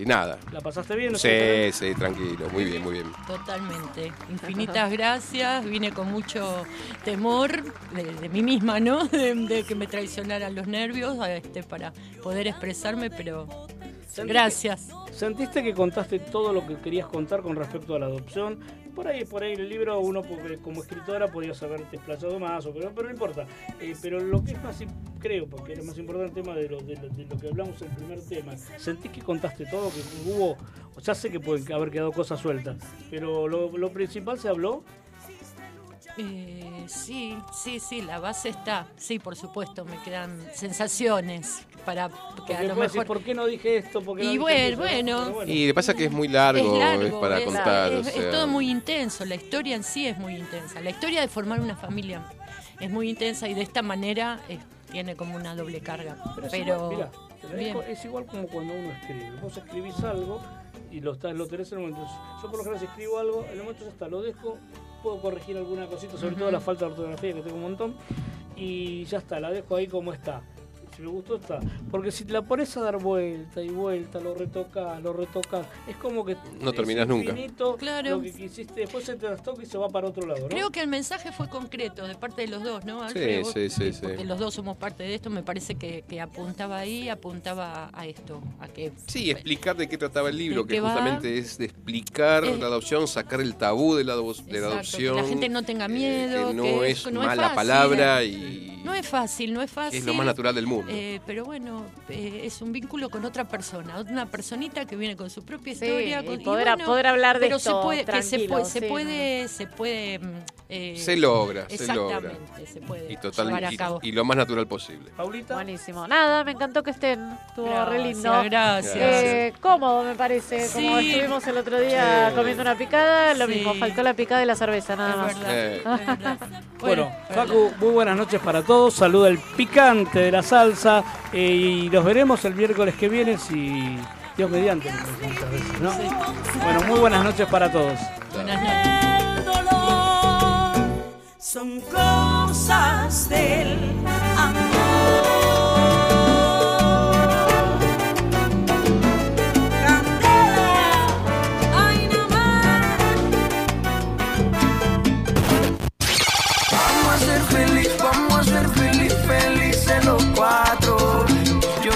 y nada. ¿La pasaste bien? Sí, sí, tranquilo, muy bien, muy bien. Totalmente. Infinitas gracias. Vine con mucho temor de, de mí misma, ¿no? De, de que me traicionaran los nervios este, para poder expresarme, pero gracias. ¿Sentiste que contaste todo lo que querías contar con respecto a la adopción? Por ahí, por ahí el libro uno como escritora podías haberte desplazado más, o pero, pero no importa. Eh, pero lo que es más, creo, porque es más importante el tema de lo, de, lo, de lo que hablamos en el primer tema, ¿sentís que contaste todo? Que hubo, ya sé que pueden haber quedado cosas sueltas, pero lo, lo principal se habló. Eh, sí, sí, sí, la base está. Sí, por supuesto, me quedan sensaciones para que a lo decir, mejor... ¿por qué no dije esto? ¿Por qué no Y dije bueno, aquello?" bueno. Y pasa que es muy largo, es largo, es para es- contar. es- o es sea. todo muy intenso, la historia en sí es muy intensa. La historia de formar una familia es muy intensa y de esta manera eh, tiene como una doble carga. Pero Pero, es, igual, mirá, te la bien. dejo- es igual como cuando uno escribe. Vos escribís algo y lo, estás, lo tenés en el momento. Yo por lo general si escribo algo, en el momento ya está, lo dejo, puedo corregir alguna cosita, sobre todo la falta de ortografía que tengo un montón, y ya está, la dejo ahí como está. Si me gustó está. Porque si la pones a dar vuelta y vuelta, lo retocas, lo retocas, es como que No es terminás nunca. Claro. Lo que quisiste, después se te trastoca y se va para otro lado, ¿no? Creo que el mensaje fue concreto de parte de los dos, ¿no? Sí, sí, sí, Eh, sí. Porque los dos somos parte de esto, me parece que, que apuntaba ahí, apuntaba a esto, a que Sí, explicar de qué trataba el libro, ¿De que va? justamente es de explicar Eh, la adopción, sacar el tabú de la, adopción. que la gente no tenga miedo, que no que es no es mala fácil. palabra y No es fácil, no es fácil. es lo más natural del mundo. Eh, pero bueno, eh, es un vínculo con otra persona, una personita que viene con su propia Sí, historia. y con- poder a- poder hablar de pero esto se puede, que se puede, se sí, puede, se puede, mm, eh, se logra, se logra. Exactamente, se puede Y, total, llevar a y- cabo. y lo más natural posible. Paulita. Buenísimo. Nada, me encantó que estén. Estuvo Gracias, re lindo. gracias. Eh, cómodo, me parece. Como Sí. estuvimos el otro día Sí. comiendo una picada, lo Sí. mismo. Faltó la picada y la cerveza, nada más. Eh, Bueno, Facu, muy buenas noches para todos. Saluda el picante de la salsa eh, y nos veremos el miércoles que viene si Dios mediante. ¿no? Bueno, muy buenas noches para todos. Buenas noches. Son cosas del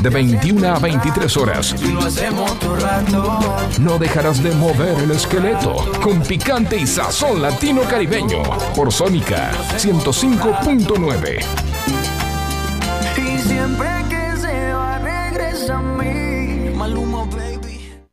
De 21 a 23 horas. No dejarás de mover el esqueleto con picante y sazón latino caribeño por Sónica 105.9. Y siempre